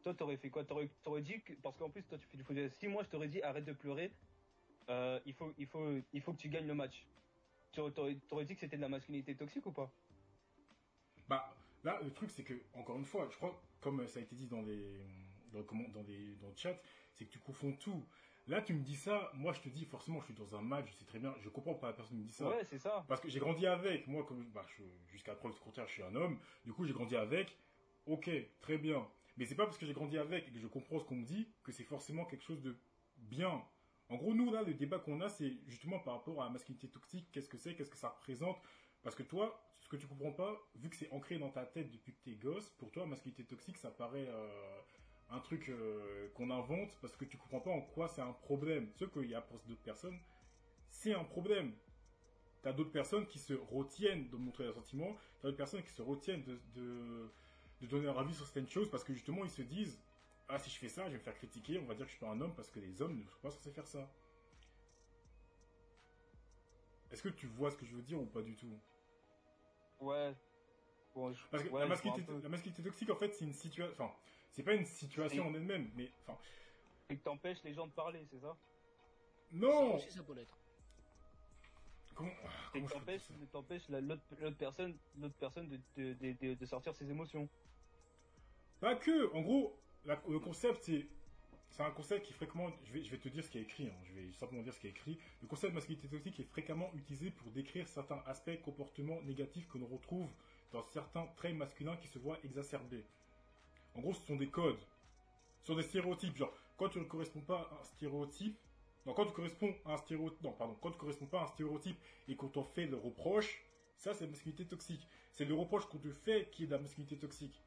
Toi t'aurais fait quoi? T'aurais t'aurais dit que, parce qu'en plus toi tu fais du foot. Si moi je t'aurais dit arrête de pleurer euh, il faut, il faut, il faut que tu gagnes le match. Tu aurais, t'aurais- t'aurais dit que c'était de la masculinité toxique ou pas? Bah, là, le truc, c'est que, encore une fois, je crois, comme ça a été dit dans les, dans, comment- dans les, dans le chat, c'est que tu confonds tout. Là, tu me dis ça, moi, je te dis, forcément, je suis dans un match, je sais très bien, je comprends pas la personne me dit ça. Ouais, c'est ça. Parce que j'ai grandi avec, moi, comme, bah, jusqu'à preuve du contraire, je suis un homme, du coup, j'ai grandi avec, ok, très bien. Mais c'est pas parce que j'ai grandi avec et que je comprends ce qu'on me dit que c'est forcément quelque chose de bien. En gros, nous, là, le débat qu'on a, c'est justement par rapport à la masculinité toxique, qu'est-ce que c'est, qu'est-ce que ça représente? Parce que toi, ce que tu comprends pas, vu que c'est ancré dans ta tête depuis que t'es gosse, pour toi, masculinité toxique, ça paraît euh, un truc euh, qu'on invente parce que tu comprends pas en quoi c'est un problème. Ce qu'il y a pour d'autres personnes, c'est un problème. T'as d'autres personnes qui se retiennent de montrer leurs sentiments, t'as d'autres personnes qui se retiennent de, de donner leur avis sur certaines choses parce que justement ils se disent Ah, si je fais ça, je vais me faire critiquer, on va dire que je suis pas un homme parce que les hommes ne sont pas censés faire ça. Est-ce que tu vois ce que je veux dire ou pas du tout? Ouais. Bon, je- Parce que ouais, la, masculinité, la toxique, en fait, c'est une situation. Enfin, c'est pas une situation en elle-même, mais. Enfin, Et que t'empêches les gens de parler, c'est ça? Ça non aussi, ça peut l'être. Comment, comment dire t'empêches, l'autre personne, l'autre personne de, de, de, de- de sortir ses émotions. Pas que, en gros, la- le concept, c'est. C'est un concept qui est fréquemment. Je vais, je vais te dire ce qui est écrit, hein, je vais simplement dire ce qui est écrit. Le concept de masculinité toxique est fréquemment utilisé pour décrire certains aspects comportements négatifs que l'on retrouve dans certains traits masculins qui se voient exacerbés. En gros, ce sont des codes. Ce sont des stéréotypes. Genre, quand tu ne corresponds pas à un stéréotype. Non, quand tu corresponds à un stéréotype. Non, pardon. Quand tu corresponds pas à un stéréotype et qu'on t'en fait le reproche, ça, c'est la masculinité toxique. C'est le reproche qu'on te fait qui est de la masculinité toxique.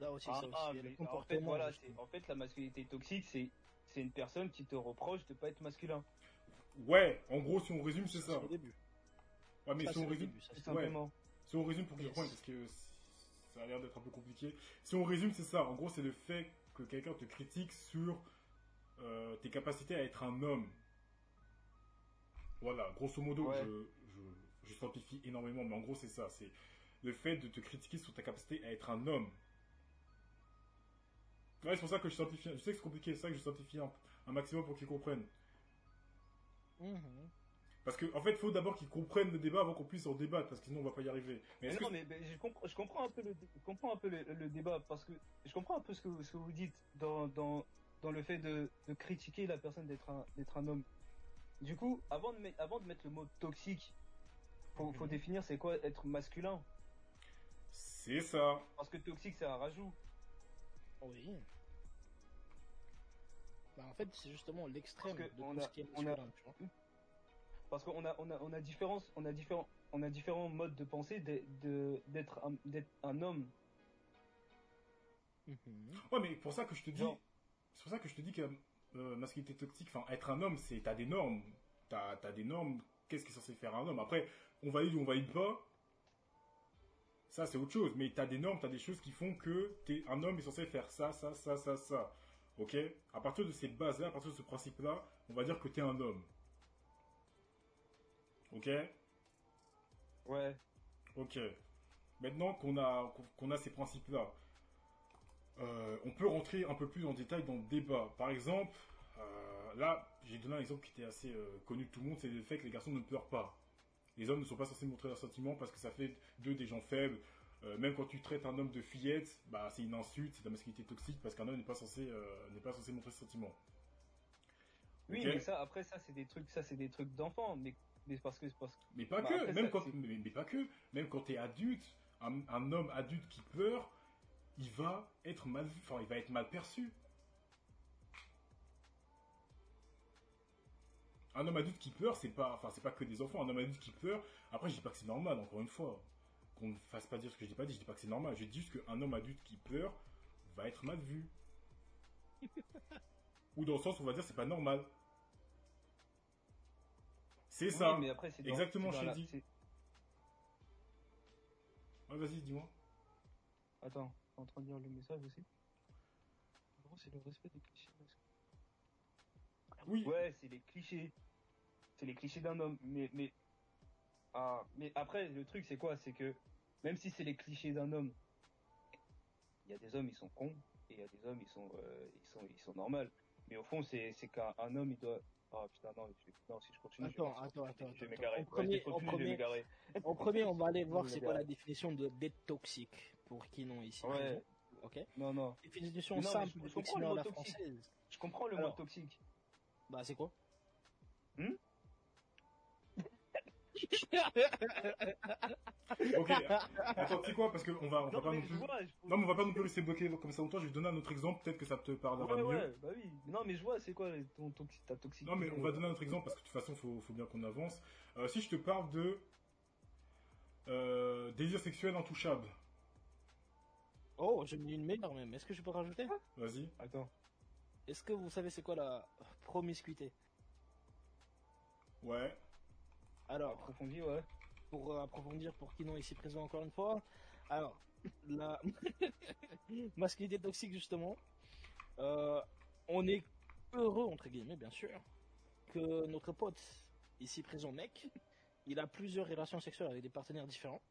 Là aussi, Ah, ça aussi, ah, mais en fait, voilà, en la masculinité toxique, c'est, c'est une personne qui te reproche de pas être masculin. Ouais, en gros, si on résume, c'est ça. au début. Ouais, mais Ça, si on résume, début, ça, Ouais. simplement. Si on résume pour qu'ils Yes. comprennent, parce que ça a l'air d'être un peu compliqué. Si on résume, c'est ça. En gros, c'est le fait que quelqu'un te critique sur euh, tes capacités à être un homme. Voilà, grosso modo, Ouais. je, je, je simplifie énormément, mais en gros, c'est ça. C'est le fait de te critiquer sur ta capacité à être un homme. Ouais, c'est pour ça que je simplifie. Je sais que c'est compliqué, c'est ça que je simplifie un, un maximum pour qu'ils comprennent. Mhm. Parce qu'en en fait, il faut d'abord qu'ils comprennent le débat avant qu'on puisse en débattre, parce que sinon on va pas y arriver. Mais Mais est-ce non, que mais, mais je, comprends, je comprends un peu le, comprends un peu le, le débat parce que je comprends un peu ce que, ce que vous dites dans, dans, dans le fait de, de critiquer la personne d'être un, d'être un homme. Du coup, avant de, mettre, avant de mettre le mot toxique, faut, faut Mhm. définir c'est quoi être masculin. c'est ça Parce que toxique c'est un rajout. Oui. Bah, en fait, c'est justement l'extrême Parce que de on tout a- ce qui est on a- tu vois. Parce qu'on a, on a, on a différence, on a différents, on a différents modes de pensée d'être un, d'être un homme. Mhm. Ouais, mais pour ça que je te dis, Genre. C'est pour ça que je te dis que euh, masculinité toxique, enfin être un homme, c'est t'as des normes, t'as as des normes. Qu'est-ce qui est censé faire un homme? Après, on valide ou on valide pas. Ça, c'est autre chose. Mais t'as des normes, t'as des choses qui font que t'es un homme est censé faire ça, ça, ça, ça, ça. Ok? À partir de cette base-là, à partir de ce principe-là, on va dire que t'es un homme. Ok? Ouais. Ok. Maintenant qu'on a, qu'on a ces principes-là, euh, on peut rentrer un peu plus en détail dans le débat. Par exemple, euh, là, j'ai donné un exemple qui était assez euh, connu de tout le monde, c'est le fait que les garçons ne pleurent pas. Les hommes ne sont pas censés montrer leurs sentiments parce que ça fait d'eux des gens faibles. Même quand tu traites un homme de fillette, bah, c'est une insulte, c'est de la masculinité toxique parce qu'un homme n'est pas censé, n'est pas censé montrer ses sentiments. Oui, mais ça, après ça c'est des trucs, ça c'est des trucs d'enfants, mais, mais parce que, parce que Mais pas Bah, que, après, même ça, quand, mais, mais pas que, même quand t'es adulte, un, un homme adulte qui pleure, il va être mal vu, enfin, il va être mal perçu. Un homme adulte qui pleure, c'est pas, enfin, c'est pas que des enfants. Un homme adulte qui pleure, après, je dis pas que c'est normal, encore une fois. Qu'on ne fasse pas dire ce que je dis pas dit, je dis pas que c'est normal. Je dis juste qu'un homme adulte qui pleure va être mal vu. Ou dans le sens où on va dire c'est pas normal. C'est Oui, ça. mais après c'est dans- Exactement, c'est je la- dit. c'est- Ouais, vas-y, dis-moi. Attends, en train de lire le message aussi. En gros, c'est le respect des clichés. Oui. Ouais, c'est les clichés. C'est les clichés d'un homme. Mais, mais, ah, mais après, le truc, c'est quoi? C'est que, même si c'est les clichés d'un homme, il y a des hommes, ils sont cons, et il y a des hommes, ils sont, euh, ils sont, ils sont normaux. Mais au fond, c'est, c'est qu'un un homme, il doit, ah putain, non, je- non, si je continue, Attends, je vais, attends, attends, je vais attends. m'égarer. En Ouais, premier- je vais en premier- m'égarer. En premier, on va aller voir c'est quoi la définition de d'être toxique pour qui non ici. Ouais. Ok. Non, non. Définition non, simple, je- je comprends le mot toxique. française. Je comprends le Alors. mot toxique. Bah, c'est quoi? Ok. Attends, tu sais quoi? Parce qu'on va, on va pas non plus. vois, je- Non, mais on va pas non plus rester bloqué comme ça longtemps. Je vais te donner un autre exemple. Peut-être que ça te parlera Ouais, mieux. ouais, bah oui. Non, mais je vois, c'est quoi ton toxi- ta toxicité Non, mais on va donner un autre exemple parce que de toute façon, faut, faut bien qu'on avance. Euh, si je te parle de euh, désir sexuel intouchable, Oh, j'ai mis une meilleure même. Est-ce que je peux rajouter? Vas-y. Attends. Est-ce que vous savez c'est quoi la promiscuité? Ouais. Alors, Approfondi, ouais. pour euh, approfondir pour qui non ici présent encore une fois. Alors, la masculinité toxique justement, euh, on est heureux entre guillemets bien sûr que notre pote ici présent mec, il a plusieurs relations sexuelles avec des partenaires différents.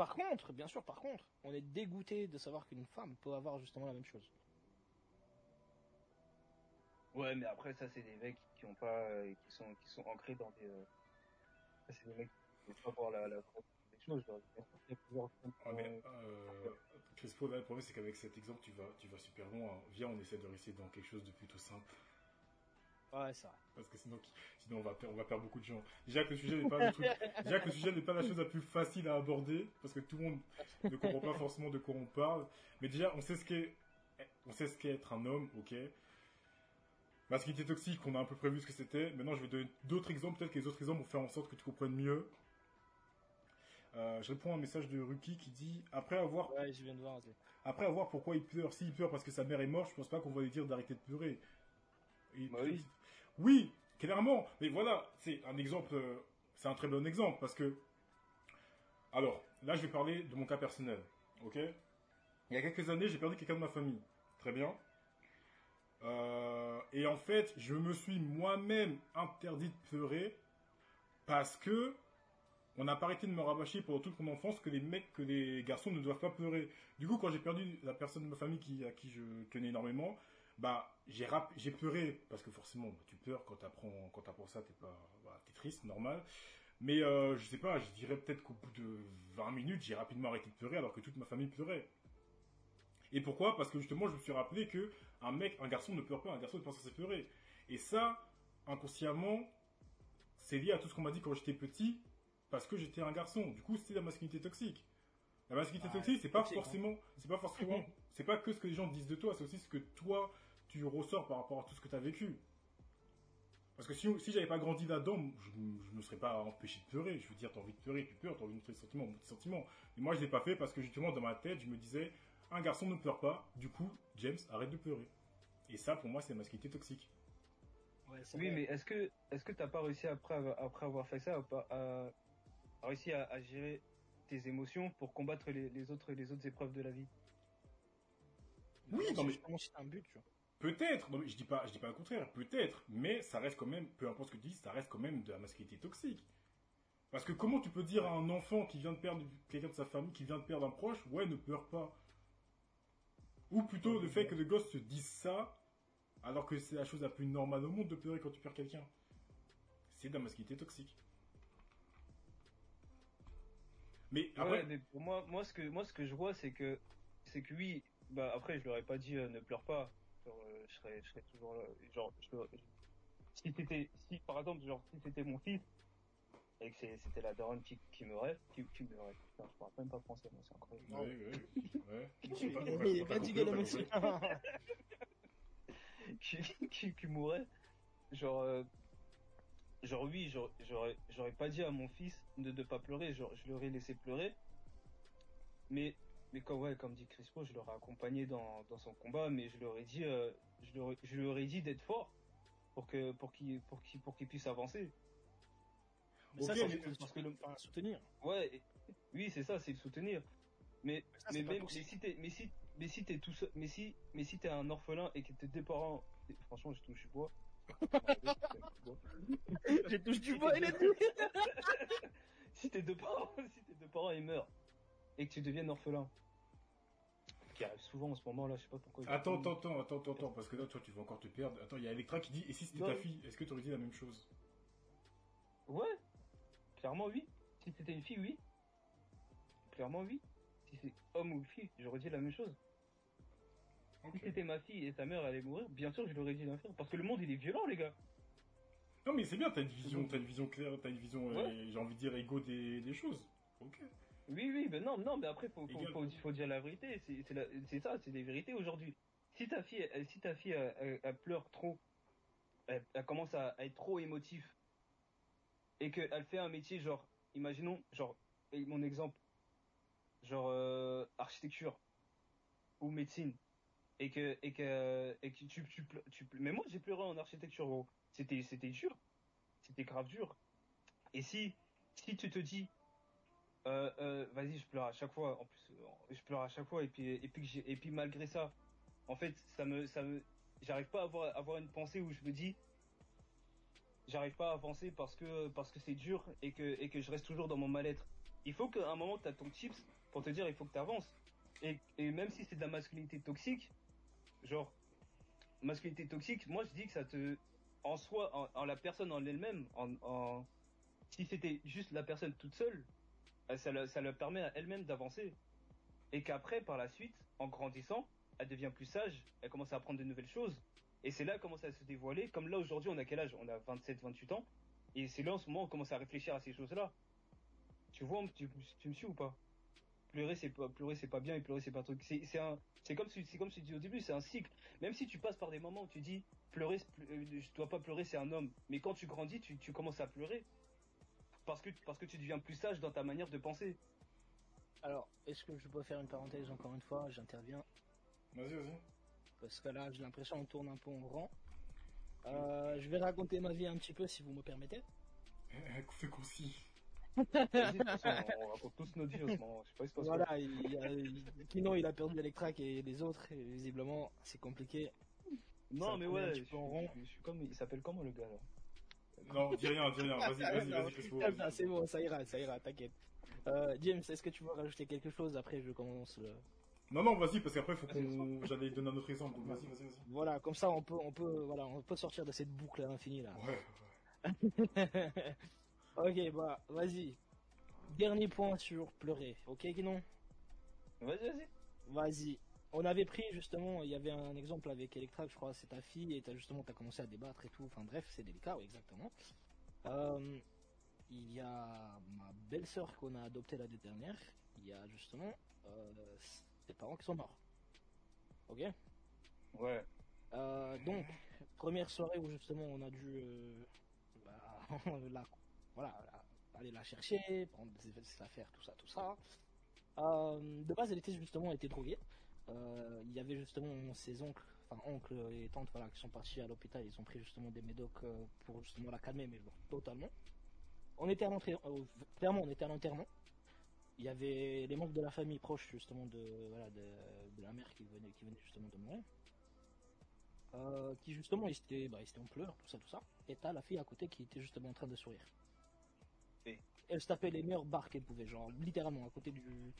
Par contre, bien sûr, par contre, on est dégoûté de savoir qu'une femme peut avoir justement la même chose. Ouais, mais après, ça, c'est des mecs qui ont pas, euh, qui sont, qui sont ancrés dans des, euh, ça, c'est des mecs qui peuvent pas voir la, la, des choses, genre, il y a plusieurs Ah, mais euh, Crespo, là, le problème, c'est qu'avec cet exemple, tu vas, tu vas super loin. Viens, on essaie de rester dans quelque chose de plutôt simple. Ouais, ça. Parce que sinon, sinon on, va perdre, on va perdre beaucoup de gens. Déjà que le sujet n'est pas le truc, déjà que le sujet n'est pas la chose la plus facile à aborder, parce que tout le monde ne comprend pas forcément de quoi on parle. Mais déjà, on sait ce qu'est, on sait ce qu'est être un homme, ok. Masculinité toxique, on a un peu prévu ce que c'était. Maintenant, je vais donner d'autres exemples. Peut-être que les autres exemples vont faire en sorte que tu comprennes mieux. Euh, je réponds à un message de Ruki qui dit après avoir Ouais, je viens de voir. après avoir pourquoi il pleure? S'il pleure parce que sa mère est morte, je pense pas qu'on va lui dire d'arrêter de pleurer. Et- Bah oui. Oui, clairement. Mais voilà, c'est un exemple, euh, c'est un très bon exemple parce que Alors, là, je vais parler de mon cas personnel. Ok? Il y a quelques années, j'ai perdu quelqu'un de ma famille. Très bien. Euh, et en fait, je me suis moi-même interdit de pleurer parce que on n'a pas arrêté de me rabâcher pendant toute mon enfance que les mecs, que les garçons ne doivent pas pleurer. Du coup, quand j'ai perdu la personne de ma famille à qui je tenais énormément, bah, j'ai rap- j'ai pleuré parce que forcément, tu pleures quand t'apprends, quand t'apprends ça, t'es pas, bah, t'es triste, normal. Mais euh, je sais pas, je dirais peut-être qu'au bout de 20 minutes, j'ai rapidement arrêté de pleurer alors que toute ma famille pleurait. Et pourquoi? Parce que justement, je me suis rappelé que un mec, un garçon ne pleure pas, un garçon n'est pas censé pleurer. Et ça, inconsciemment, c'est lié à tout ce qu'on m'a dit quand j'étais petit, parce que j'étais un garçon. Du coup, c'était la masculinité toxique. La masculinité Ah, toxique, c'est pas toxique, hein. forcément, c'est pas forcément, c'est pas que ce que les gens disent de toi, c'est aussi ce que toi tu ressors par rapport à tout ce que tu as vécu. Parce que si, si j'avais pas grandi là-dedans, je, je me serais pas empêché de pleurer. Je veux dire, t'as envie de pleurer, tu pleures, t'as envie de montrer des sentiments, des sentiments. Et moi, je l'ai pas fait parce que justement, dans ma tête, je me disais, un garçon ne pleure pas, du coup, James, arrête de pleurer. Et ça, pour moi, c'est la masculinité toxique. Ouais, Oui, vrai. mais est-ce que est-ce que t'as pas réussi après avoir- après avoir fait ça à, pas- à- à réussi à, à gérer tes émotions pour combattre les, les autres les autres épreuves de la vie? Oui, non, mais- c'est un but, tu vois. Peut-être, je dis pas, je dis pas le contraire, peut-être, mais ça reste quand même, peu importe ce que tu dis, ça reste quand même de la masculinité toxique. Parce que comment tu peux dire à un enfant qui vient de perdre quelqu'un de sa famille, qui vient de perdre un proche, ouais, ne pleure pas. Ou plutôt le fait que le gosse te dise ça, alors que c'est la chose la plus normale au monde de pleurer quand tu perds quelqu'un. C'est de la masculinité toxique. Mais après, Ouais, mais pour moi, moi ce que moi ce que je vois, c'est que c'est que oui, bah après je leur ai pas dit euh, ne pleure pas. Genre, euh, je serais je serais toujours là. Genre, je leur- si t'étais si par exemple genre si c'était mon fils et que c'était la daronne qui qui me rêve, qui, qui me rêve. Putain, je parle même pas français, moi c'est incroyable. ouais, ouais, ouais. Il est fatigué, le monsieur. qui, qui, qui mourrait, genre, euh, genre oui, j'aurais- j'aurais, j'aurais pas dit à mon fils de ne pas pleurer, genre, je l'aurais laissé pleurer, mais, mais comme, ouais, comme dit Crispo, je l'aurais accompagné dans, dans son combat, mais je leur ai dit, euh, je leur, je leur ai dit d'être fort pour que, pour qu'il, pour qu'il, pour qu'il puisse avancer. Mais ça, Ok, c'est mais- juste parce que le- enfin, soutenir. Ouais, et- oui, c'est ça, c'est le soutenir. Mais, Ça, mais c'est pas même, mais si t'es, mais si, mais si t'es tout seul, mais si, mais si t'es un orphelin et que tes deux parents, franchement, je touche du bois. Je touche du bois, il tout. si tes deux parents, si tes deux parents ils meurent et que tu deviennes orphelin, qui arrive souvent en ce moment là, je sais pas pourquoi. Attends, attends, attends, attends, attends, parce que là, toi, tu vas encore te perdre. Attends, il y a Electra qui dit, et si c'était ta fille, est-ce que tu aurais dit la même chose? Ouais, clairement oui. Si c'était une fille, oui. Clairement oui. Si c'est homme ou fille, j'aurais dit la même chose. Si c'était ma fille et sa mère allait mourir, bien sûr je l'aurais dit chose. Parce que le monde il est violent les gars. Non, mais c'est bien, t'as une vision, t'as une vision claire, t'as une vision, euh, j'ai envie de dire, des, des choses. Ok. Oui, oui, mais non, non, mais après, faut, faut, Égal. faut, faut dire la vérité. C'est ça, c'est des vérités aujourd'hui. Si ta fille, elle, si ta fille, elle, elle- elle pleure trop, elle, commence à, à être trop émotive, et qu'elle fait un métier, genre, imaginons, genre, mon exemple, genre, euh, architecture, ou médecine, et que, et que, et que tu, tu, mais moi, j'ai pleuré en architecture, gros. C'était, c'était dur. C'était grave dur. Et si, si tu te dis, euh, euh, vas-y, je pleure à chaque fois. En plus, euh, je pleure à chaque fois et puis et puis malgré ça, en fait, ça me ça me j'arrive pas à avoir avoir une pensée où je me dis j'arrive pas à avancer parce que parce que c'est dur et que et que je reste toujours dans mon mal-être. Il faut qu'à un moment tu as ton chips pour te dire il faut que tu avances. Et et même si c'est de la masculinité toxique, genre masculinité toxique, moi je dis que ça te en soi en, la personne en elle-même en, si c'était juste la personne toute seule, ça, le- ça leur permet à elle-même d'avancer. Et qu'après, par la suite, en grandissant, elle devient plus sage, elle commence à apprendre de nouvelles choses. Et c'est là qu'elle commence à se dévoiler. Comme là, aujourd'hui, on a quel âge? On a 27, 28 ans. Et c'est là, en ce moment, on commence à réfléchir à ces choses-là. Tu vois, tu, tu me suis ou pas? Pleurer, c'est pas, bien, et pleurer, c'est pas un truc. C'est, comme c'est je dis au début, c'est un cycle. Même si tu passes par des moments où tu dis, pleurer, euh, je dois pas pleurer, c'est un homme. Mais quand tu grandis, tu, tu commences à pleurer. Parce que, parce que tu deviens plus sage dans ta manière de penser. Alors, est-ce que je peux faire une parenthèse encore une fois? J'interviens. Vas-y, vas-y. Parce que là, j'ai l'impression qu'on tourne un peu en rond. Euh, je vais raconter ma vie un petit peu si vous me permettez. Fais concis. On raconte tous nos vies en ce moment. Je sais pas passe. Voilà, il, y a- il- Kino il a perdu Electrac et les autres, et visiblement c'est compliqué. Non, Ça mais ouais, je, peu en rond. je- je suis comme, il s'appelle comment le gars là? Non, dis rien, dis rien. Vas-y, vas-y, vas-y, ça, c'est bon, ça ira, ça ira, t'inquiète. Euh, James, est-ce que tu veux rajouter quelque chose Après, je commence. le- Non, non, vas-y, parce qu'après, faut qu'on. J'allais donner un autre exemple. donc Vas-y, vas-y, vas-y. Voilà, comme ça, on peut, on peut, voilà, on peut sortir de cette boucle infinie là. Ouais, ouais. ok, bah, vas-y. Dernier point sur pleurer, ok, Guinon Vas-y, vas-y. Vas-y. On avait pris justement, il y avait un exemple avec Electra, je crois, c'est ta fille, et t'as justement, t'as commencé à débattre et tout. Enfin bref, c'est délicat, oui, exactement. Euh, il y a ma belle-sœur qu'on a adoptée l'année dernière. Il y a justement euh, ses parents qui sont morts. Ok? Ouais. Euh, donc, première soirée où justement on a dû euh, bah, la, voilà, aller la chercher, prendre ses affaires, tout ça, tout ça. De base, elle était justement elle était droguée. Euh, il y avait justement ses oncles, enfin oncles et tantes, voilà, qui sont partis à l'hôpital. Ils ont pris justement des médocs euh, pour justement la calmer, mais bon, totalement. On était à l'enterrement, euh, clairement, on était à l'enterrement. Il y avait les membres de la famille proches justement de, voilà, de, de la mère qui venait, qui venait justement de mourir. Euh, qui justement ils étaient, bah, en pleurs, tout ça, tout ça. Et t'as la fille à côté qui était justement en train de sourire. Et Elle se tapait les meilleurs bars qu'elle pouvait, genre littéralement à côté du,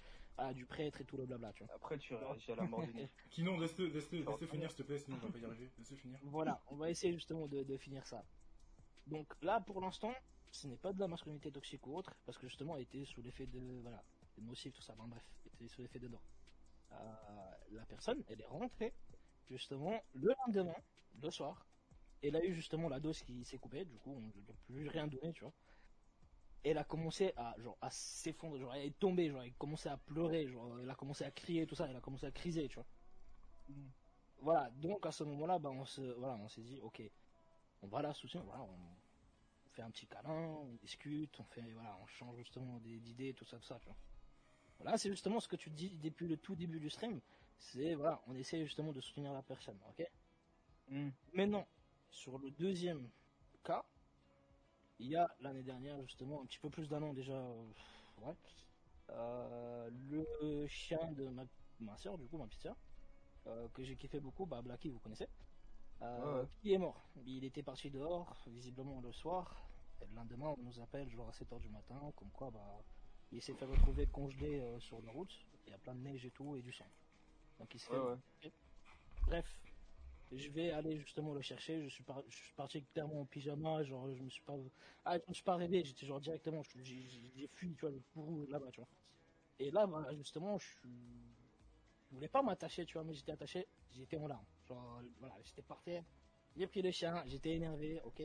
ah, du prêtre et tout le blabla, tu vois. Après, tu réagis à la mort du nez. Kinon, laisse-le laisse laisse finir, s'il te plaît, sinon on va pas y arriver. Laisse-le finir. Voilà, on va essayer justement de, de finir ça. Donc là, pour l'instant, ce n'est pas de la masculinité toxique ou autre, parce que justement, elle était sous l'effet de, voilà, de nocif, tout ça. Bon, bref, elle était sous l'effet de drogue. Euh, la personne, elle est rentrée, justement, le lendemain, le soir. Elle a eu justement la dose qui s'est coupée, du coup, on ne lui a plus rien donné, tu vois. Elle a commencé à, genre, à s'effondrer, genre, elle est tombée, genre, elle a commencé à pleurer, genre, elle a commencé à crier, tout ça, elle a commencé à criser, tu vois. Voilà, donc à ce moment-là, bah, on se, voilà, on s'est dit, ok, on va la soutenir, voilà, on fait un petit câlin, on discute, on fait, voilà, on change justement d'idées, tout ça, tout ça, tu vois. Voilà, c'est justement ce que tu dis depuis le tout début du stream, c'est, voilà, on essaie justement de soutenir la personne, ok? Hmm. Maintenant, sur le deuxième cas, il y a l'année dernière, justement, un petit peu plus d'un an déjà, euh, ouais, euh, le chien de ma, ma soeur, du coup, ma petite soeur, euh, que j'ai kiffé beaucoup, bah, Blacky, vous connaissez, Ouais, qui est mort. Il était parti dehors, visiblement le soir, et le lendemain, on nous appelle, genre à 7h du matin, comme quoi, bah, il s'est fait retrouver congelé euh, sur la route, il y a plein de neige et tout, et du sang. Donc il se fait ouais. Bref, je vais aller justement le chercher. Je suis, par- je suis parti clairement en pyjama, genre je me suis pas, ah, je me suis pas réveillé. J'étais genre directement, j'ai fui, tu vois, le courroux là-bas, tu vois. Et là, bah, justement, je je voulais pas m'attacher, tu vois, mais j'étais attaché, j'étais en larmes. Genre, voilà, j'étais par terre, j'ai pris le chien, j'étais énervé, ok.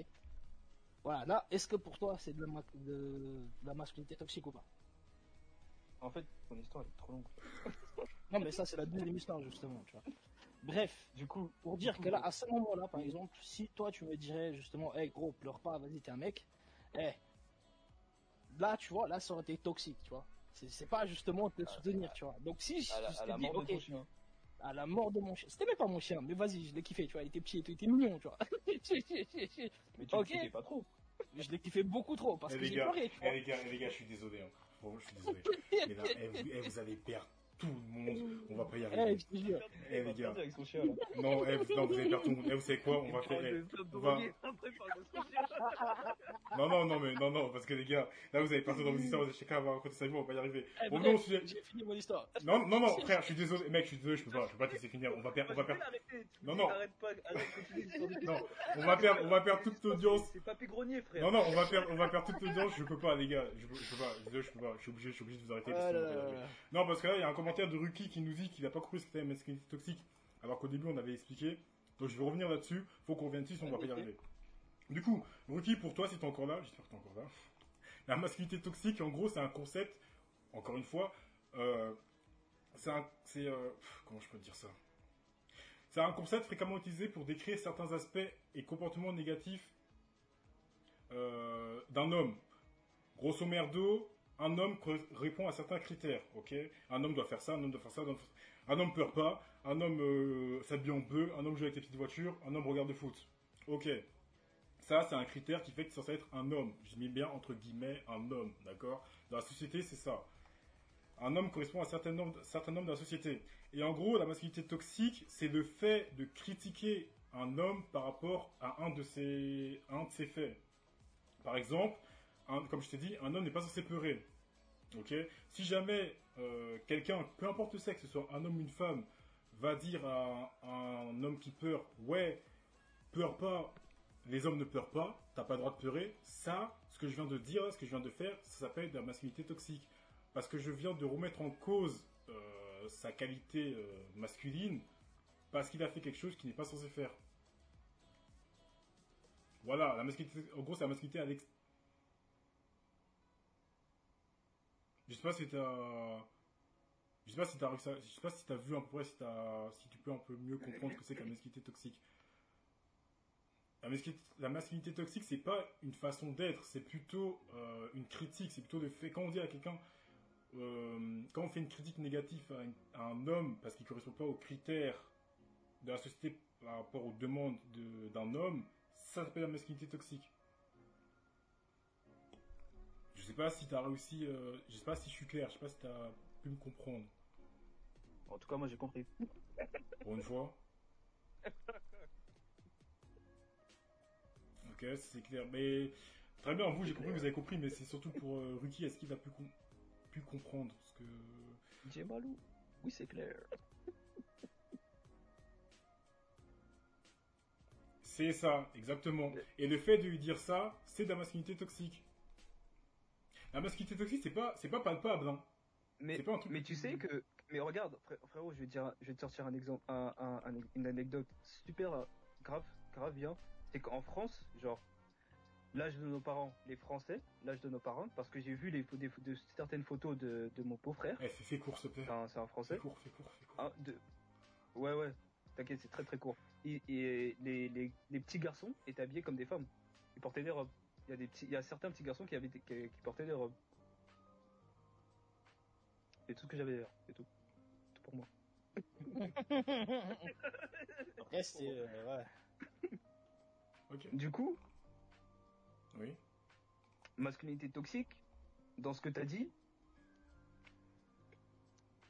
Voilà, là, est-ce que pour toi c'est de ma- de, de la masculinité toxique ou pas? En fait, ton histoire est trop longue. Non, mais ça c'est la deuxième histoire justement, tu vois. Bref, Du coup, pour dire que là, à ce moment-là, par exemple, si toi tu me dirais justement, hey gros, pleure pas, vas-y, t'es un mec, eh, là, tu vois, là, ça aurait été toxique, tu vois. C'est pas justement te soutenir, tu vois. Donc si je, dit, mort ok, à la mort de mon chien, c'était même pas mon chien, mais vas-y, je l'ai kiffé, tu vois, il était petit et tout, il était mignon, tu vois. Mais tu le kiffais pas trop. je l'ai kiffé beaucoup trop parce Eh que j'ai pleuré, tu eh vois. les gars, eh les gars, je suis désolé. Hein. Bon, je suis désolé. Mais là, vous, vous allez perdre tout le monde. On va pas y Eh, arriver. te jure. Eh les gars, Avec son chien là. non, eh, vous- non, vous allez perdre tout le monde. Eh, vous savez quoi On va faire. eh, on va- Non, non, non, mais non, non, parce que les gars, là vous allez partir dans vos histoires, chacun va raconter sa vie, on va pas y arriver. Eh, bref, sujet. J'ai fini mon histoire. Non, non, non, frère, je suis désolé, mec, je suis désolé, je peux pas, je peux pas te laisser finir. On va perdre, on va perdre. Non, non. Non, on va perdre, on va perdre toute l'audience. C'est Papy Grenier, frère. Non, non, on va perdre, on va perdre toute l'audience. Je peux pas, les gars. Je peux, pas. Je peux pas. Je suis obligé, je suis obligé de vous arrêter. Ah. Non, parce que là, il y a un commentaire de Ruki qui nous dit qu'il a pas compris ce qu'était la masculinité toxique. Alors qu'au début, on avait expliqué. Donc, je vais revenir là-dessus. Faut qu'on revienne dessus, sinon on va pas y arriver. Du coup, Ruki, pour toi, si t'es encore là, j'espère que t'es encore là. La masculinité toxique, en gros, c'est un concept. Encore une fois, euh, c'est un, c'est, euh, comment je peux dire ça? C'est un concept fréquemment utilisé pour décrire certains aspects et comportements négatifs euh, d'un homme. Grosso merdo, un homme répond à certains critères, ok? Un homme doit faire ça, un homme doit faire ça, un homme, un pleure pas, un homme euh, s'habille en bleu, un homme joue avec les petites voitures, un homme regarde le foot. Ok. Ça, c'est un critère qui fait que c'est censé être un homme. Je mets bien entre guillemets un homme, d'accord? Dans la société, c'est ça. Un homme correspond à un certain nombre, certain nombre de la société. Et en gros, la masculinité toxique, c'est le fait de critiquer un homme par rapport à un de ses, un de ses faits. Par exemple, comme je t'ai dit, un homme n'est pas censé pleurer. Ok? Si jamais euh, quelqu'un, peu importe le sexe, que ce soit un homme ou une femme, va dire à, à un homme qui pleure, ouais, pleure pas, les hommes ne pleurent pas, t'as pas le droit de pleurer, ça, ce que je viens de dire, ce que je viens de faire, ça s'appelle de la masculinité toxique. Parce que je viens de remettre en cause euh, sa qualité euh, masculine parce qu'il a fait quelque chose qu'il n'est pas censé faire. Voilà, la masculinité, en gros, c'est la masculinité à l'ex... Je sais pas si t'as... Je sais pas si t'as je vu un peu, si tu peux un peu mieux comprendre ce que c'est la masculinité toxique. La masculinité, la masculinité toxique, c'est pas une façon d'être, c'est plutôt euh, une critique, c'est plutôt le fait, quand on dit à quelqu'un, euh, quand on fait une critique négative à, un homme parce qu'il correspond pas aux critères de la société par rapport aux demandes de- d'un homme, ça s'appelle la masculinité toxique. Je sais pas si t'as réussi, euh, je sais pas si je suis clair, je sais pas si t'as pu me comprendre. En tout cas, moi j'ai compris. Pour une fois. Ok, c'est clair. Mais très bien, vous, j'ai compris, vous avez compris, mais c'est surtout pour euh, Ruki, est-ce qu'il a pu, com- pu comprendre? Parce que. J'ai malou. Oui, c'est clair. C'est ça, exactement. Et le fait de lui dire ça, c'est de la masculinité toxique. La masculinité toxique, c'est pas, c'est pas palpable, hein. Mais, C'est pas un truc mais tu sais que, mais regarde, frère- frérot, je vais te dire, je vais te sortir un exemple, un, un- un- une anecdote super euh, grave, grave bien. C'est qu'en France, genre, l'âge de nos parents, les Français, l'âge de nos parents, parce que j'ai vu les, des, de certaines photos de, de mon beau-frère, Eh, fais court, s'il te plaît. c'est un, c'est Français. court, fais court, fais court. Un, deux. Ouais, ouais. T'inquiète, c'est très très court. Et, et les, les, les petits garçons étaient habillés comme des femmes. Ils portaient des robes. Il y a des petits, il y a certains petits garçons qui avaient, qui, qui portaient des robes. C'est tout ce que j'avais dire. C'est tout. Tout pour moi. Après, c'était. euh, ouais. Ok. Du coup, Oui. masculinité toxique, dans ce que t'as dit,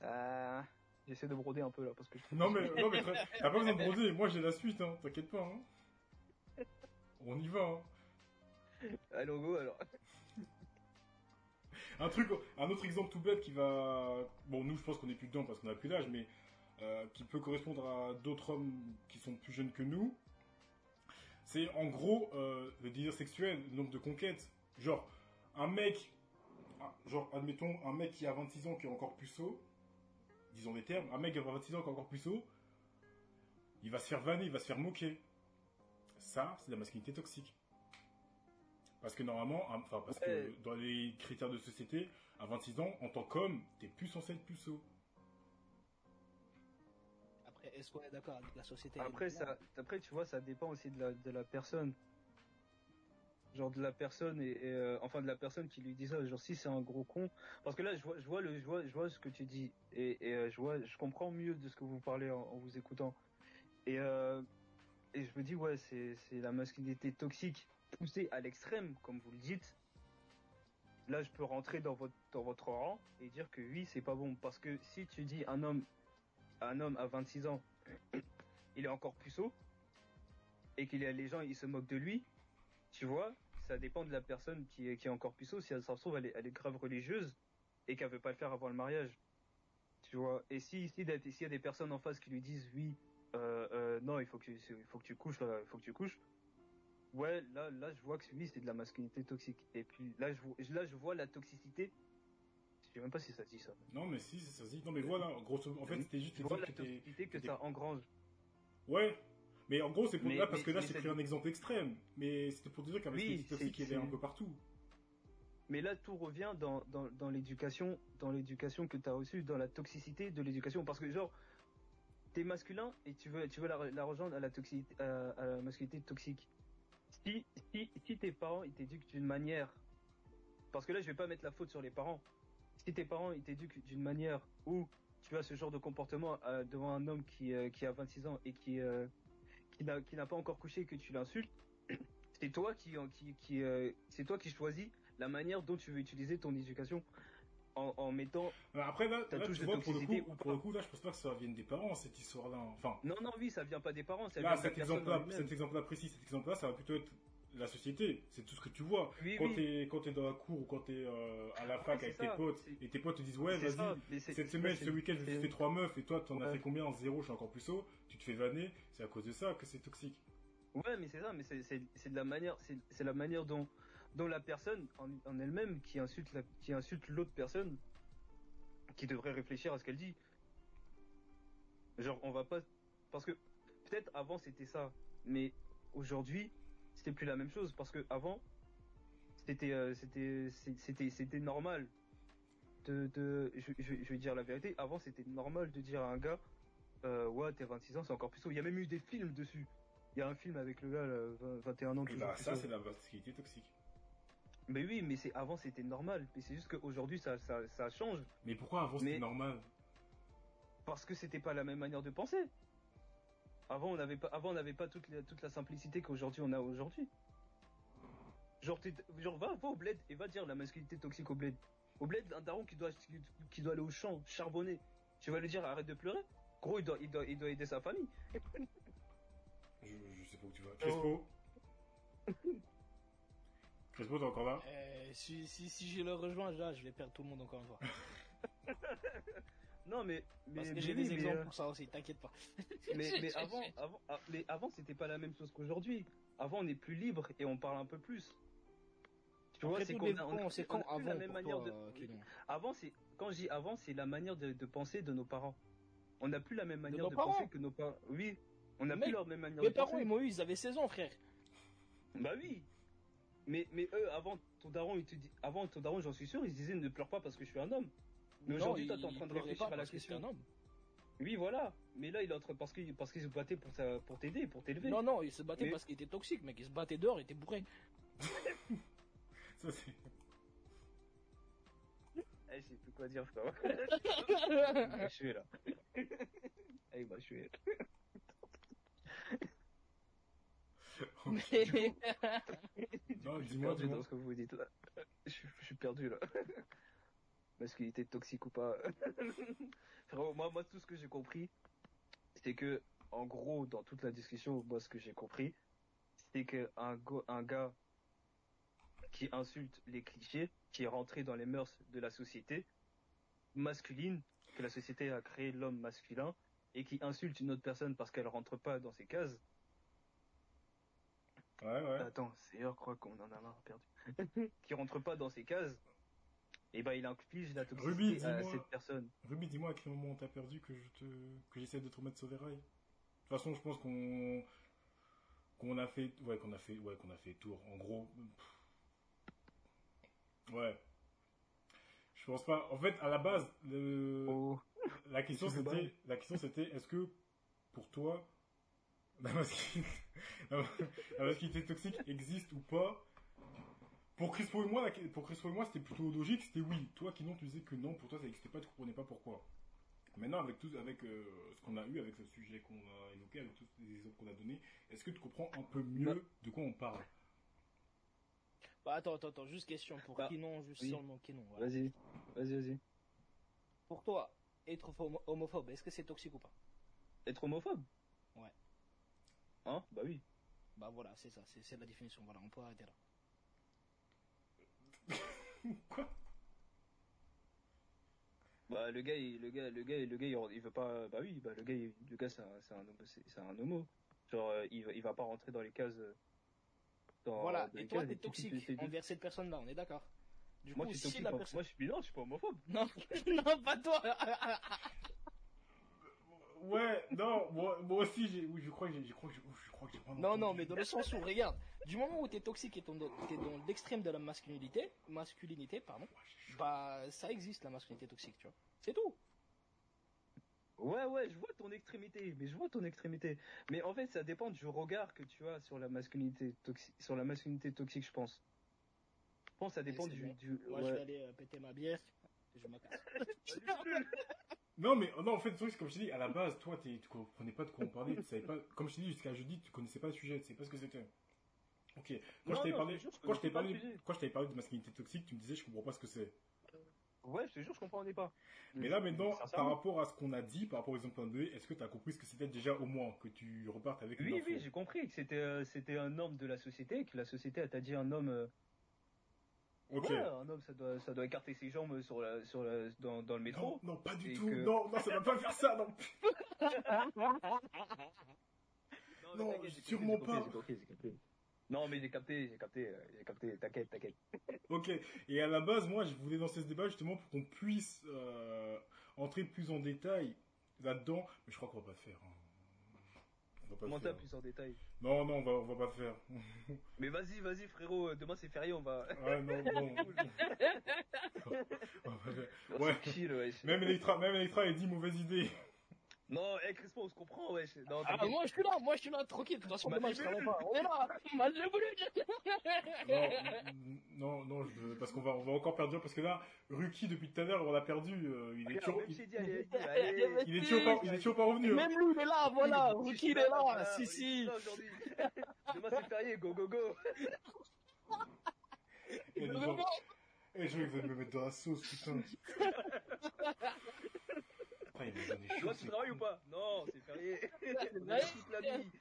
euh, j'essaie de broder un peu là parce que. Non, mais, non, mais, t'as pas besoin de broder. Moi, j'ai la suite, hein. T'inquiète pas, hein. On y va, hein. Allô, go alors. Un truc, un autre exemple tout bête qui va, bon nous je pense qu'on est plus dedans parce qu'on a plus l'âge, mais euh, qui peut correspondre à d'autres hommes qui sont plus jeunes que nous. C'est en gros euh, le désir sexuel, le nombre de conquêtes. Genre un mec, genre admettons un mec qui a 26 ans qui est encore puceau, disons les termes, un mec qui a 26 ans qui est encore puceau, il va se faire vanner, il va se faire moquer. Ça, c'est la masculinité toxique. Parce que normalement, hein, enfin, parce que Ouais. dans les critères de société, à 26 ans, en tant qu'homme, t'es plus censé être puceau. Après, est-ce qu'on est d'accord avec la société Après, ça, après, tu vois, ça dépend aussi de la, de la personne. Genre de la personne et, et, euh, enfin de la personne qui lui dit ça. Genre si c'est un gros con. Parce que là, je vois, je vois le, je vois, je vois ce que tu dis et, et euh, je vois, je comprends mieux de ce que vous parlez en, en vous écoutant. Et euh, et je me dis ouais, c'est c'est la masculinité toxique poussée à l'extrême, comme vous le dites. Là, je peux rentrer dans votre dans votre rang et dire que oui, c'est pas bon parce que si tu dis un homme un homme à 26 ans il est encore puceau et qu'il y a les gens ils se moquent de lui, tu vois, ça dépend de la personne qui est, qui est encore puceau. Si elle s'en trouve, elle est, elle est grave religieuse et qu'elle veut pas le faire avant le mariage, tu vois. Et si si s'il y a des personnes en face qui lui disent oui, euh, euh, non, il faut que tu, il faut que tu couches, il faut que tu couches. Ouais, là, là, je vois que oui, c'est de la masculinité toxique. Et puis là, je vois, là, je vois la toxicité. Je sais même pas si ça dit ça. Non, mais si, ça dit. Non, mais voilà, grosso en fait, c'était juste Je vois la que toxicité que t'es- ça engrange. Ouais. Mais en gros, c'est pour Mais- là parce mais- que là, j'ai c'est- pris un exemple extrême. Mais c'était pour dire qu'un Oui, toxique, il est c'est- un peu partout. Mais là, tout revient dans, dans, dans l'éducation, dans l'éducation que tu as reçue, dans la toxicité de l'éducation. Parce que genre, t'es masculin et tu veux, tu veux la, la rejoindre à la, toxicité, à, à la masculinité toxique. Si, si, si tes parents, ils t'éduquent d'une manière, parce que là, je vais pas mettre la faute sur les parents. Si tes parents, ils t'éduquent d'une manière où tu as ce genre de comportement euh, devant un homme qui, euh, qui a 26 ans et qui, euh, qui n'a pas encore couché et que tu l'insultes, C'est toi qui, qui, c'est toi qui choisis la manière dont tu veux utiliser ton éducation en, en mettant. Après, là, là, touche tu de vois, pour le, toxicité coup, ou pour le coup, là, je pense pas que ça vienne des parents, cette histoire-là. Enfin, Non, non, oui, ça vient pas des parents, ça là, vient cet en lui-même. cet exemple-là précis, cet exemple-là, ça va plutôt être la société. C'est tout ce que tu vois. Oui, quand oui. t'es, quand t'es dans la cour ou quand t'es euh, à la fac avec ça, tes potes, et tes potes te disent, ouais, vas-y, cette semaine, ce week-end, je me suis c'est- fait trois meufs, et toi, t'en as fait combien? Zéro, je suis encore plus haut. Tu te fais vanner. C'est à cause de ça que c'est toxique. Ouais, mais c'est ça, mais c'est c'est c'est de la manière, c'est c'est la manière dont dont la personne en, en elle-même qui insulte la, qui insulte l'autre personne, qui devrait réfléchir à ce qu'elle dit. Genre, on va pas, parce que peut-être avant c'était ça, mais aujourd'hui c'était plus la même chose parce que avant c'était euh, c'était c'était c'était normal de de je, je, je vais dire la vérité. Avant c'était normal de dire à un gars, euh, ouais t'es 26 ans, c'est encore plus tôt. Il y a même eu des films dessus. Il y a un film avec le gars, là, 20 21 ans. Bah, ça, c'est la masculinité toxique. Mais oui, mais c'est avant c'était normal. Mais c'est juste qu'aujourd'hui ça, ça, ça change Mais pourquoi avant c'était Mais- normal? parce que c'était pas la même manière de penser. Avant on n'avait pas, avant on n'avait pas toute la, toute la simplicité qu'aujourd'hui on a aujourd'hui. Genre, genre va, va au bled et va dire la masculinité toxique au bled. Au bled, un daron qui doit, qui, qui doit aller au champ, charbonner. Tu vas lui dire arrête de pleurer. Gros, il doit, il doit, il doit aider sa famille. Je, je sais pas où tu vas. Crespo? Crespo, t'es encore là? Euh, si, si, si je le rejoins, là, je vais perdre tout le monde encore une fois. Non, mais, mais, Parce que j'ai des exemples euh, pour ça aussi, t'inquiète pas. mais, mais avant, avant, ah, mais avant, c'était pas la même chose qu'aujourd'hui. Avant, on est plus libre et on parle un peu plus. Tu vois, c'est qu'on a, on c'est quand plus la avant même manière toi, de. euh, Avant, c'est quand je dis avant, c'est la manière de, de penser de nos parents. On n'a plus la même manière de, parents penser que nos parents. Oui, on n'a plus leur même manière Mes de parents, penser. ils m'ont eu, ils avaient 16 ans, frère. Bah oui. Mais mais eux, avant ton daron, il te dit, avant ton daron, j'en suis sûr, ils se disaient ne pleure pas parce que je suis un homme. Mais Non, aujourd'hui, toi, ils- t'es en train de réfléchir pas à la parce que question. un homme. Oui, voilà. Mais là, il est en train parce qu'ils parce qu'ils se battaient pour ta- pour t'aider, pour t'élever. Non, non, ils se battaient Mais- parce qu'ils étaient toxiques, mec. Ils se battaient dehors, ils étaient bourrés. Ça, c'est. Eh, je sais plus quoi dire, frère. il m'a tué, là. Eh, il m'a tué. Mais... Non, Je suis dis-moi, perdu dis-moi. dans ce que vous dites là. Je, suis- je suis perdu là. Masculinité toxique ou pas. Frérot, moi, moi, tout ce que j'ai compris, c'est que, en gros, dans toute la discussion, moi, ce que j'ai compris, c'est que un, gars qui insulte les clichés, qui est rentré dans les mœurs de la société masculine, que la société a créé l'homme masculin, et qui insulte une autre personne parce qu'elle rentre pas dans ses cases. Ouais, ouais. Attends, c'est heure, crois qu'on en a marre perdu. qui rentre pas dans ces cases, et ben il inflige la toxicité Ruby, à dis-moi. cette personne. Ruby, dis-moi à quel moment on t'a perdu que je te, que j'essaie de te remettre sur les rails. De toute façon, je pense qu'on, qu'on a fait, ouais, qu'on a fait, ouais, qu'on a fait tour. En gros, pff. ouais. Je pense pas. En fait, à la base, le, Oh. la question c'était, la question c'était, est-ce que, pour toi, la masculinité, la masculinité toxique existe ou pas? Pour Crispo et moi, pour Crispo et moi, c'était plutôt logique, c'était oui. Toi qui non, tu disais que non, pour toi ça n'existait pas, tu comprenais pas pourquoi. Maintenant, avec tout, avec euh, ce qu'on a eu, avec ce sujet qu'on a évoqué, avec tous les exemples qu'on a donnés, est-ce que tu comprends un peu mieux de quoi on parle? Bah, attends, attends, attends, juste question pour Bah, Kinon, juste oui. seulement Kinon. voilà. Vas-y, vas-y, vas-y. Pour toi, être homo- homophobe, est-ce que c'est toxique ou pas? Être homophobe? Hein Bah oui. Bah voilà, c'est ça, c'est c'est la définition. Voilà, on peut arrêter là. Quoi? Bah le gars, il, le gars, le gars, le gars, il, il veut pas. Bah oui, bah le gars, il- le gars, c'est un, c'est un, homo- c'est c'est un homo. Genre, euh, il, va- il va pas rentrer dans les cases. euh, Dans, voilà, dans et les toi, cases t'es toxique envers cette personne-là, on est d'accord? Du Moi, coup, je suis si la personne. Moi, je suis non, je suis pas homophobe. Non, non, pas toi Ouais, non, moi, moi aussi, j'ai, oui, je crois que j'ai, je crois que j'ai, je crois que j'ai pas Non, non, mais dans le sens où, regarde, du moment où t'es toxique et t'es dans t'es dans l'extrême de la masculinité, masculinité, pardon, bah, ça existe la masculinité toxique, tu vois. C'est tout. Ouais, ouais, je vois ton extrémité, mais je vois ton extrémité. Mais en fait, ça dépend du regard que tu as sur la masculinité toxique, sur la masculinité toxique, je pense. Je pense que ça dépend du, bon. du- Moi, ouais. je vais aller euh, péter ma bière et je me casse. Non, mais, non, en fait, le truc, c'est comme je t'ai dit, à la base, toi, tu comprenais pas de quoi on parlait, tu savais pas, comme je t'ai dit, jusqu'à jeudi, tu connaissais pas le sujet, tu savais pas ce que c'était. Ok. Quand Non, je t'avais parlé, je te jure, je quand je t'avais connaissais pas parlé, le sujet. quand je t'avais parlé de masculinité toxique, tu me disais je comprends pas ce que c'est. Ouais, je te jure, je comprenais pas. Mais là maintenant, par rapport à ce qu'on a dit, par rapport aux exemples 2, est-ce que tu as compris ce que c'était déjà au moins que tu repartes avec Oui, oui, j'ai compris que c'était euh, c'était un homme de la société, que la société t'a dit un homme. Ouais, un homme ça doit ça doit écarter ses jambes sur la sur la dans, dans le métro. non, pas du tout. que- Non, non, ça va pas faire ça. Non. Non, Non, sûrement j'ai pas. j'ai. Non, mais j'ai capté, j'ai capté, j'ai capté. T'inquiète, t'inquiète. Ok. Et à la base, moi, je voulais lancer ce débat justement pour qu'on puisse euh, entrer plus en détail là-dedans, mais je crois qu'on va pas le faire. hein. On va pas faire. plus en détail Non, non, on va, on va pas le faire. Mais vas-y, vas-y, frérot. euh, Demain c'est férié, on va. Ah non, non. On va pas le faire. on Ouais. chill, wesh. Même Electra, même Electra, elle dit mauvaise idée. Non, eh, Crispin, on se comprend, wesh. Non, Ah, moi je suis là, moi je suis là, tranquille. De toute façon, Bah, demain je tu travaille pas. On est là. Moi je voulu. Non, non, non, je, parce qu'on va, on va encore perdre parce que là, Ruki depuis tout à l'heure, on l'a perdu. euh, il est toujours, il, est toujours pas, il est toujours pas revenu. hein. Même lui il est là, voilà. Ruki il est là. Si, si. Demain c'est férié, go, go, go. Gens- Eh, je vais que vous allez me mettre dans la sauce, putain. Putain, il des Toi, choses. tu travailles ou pas? Non, c'est férié. vrai Toute la vie.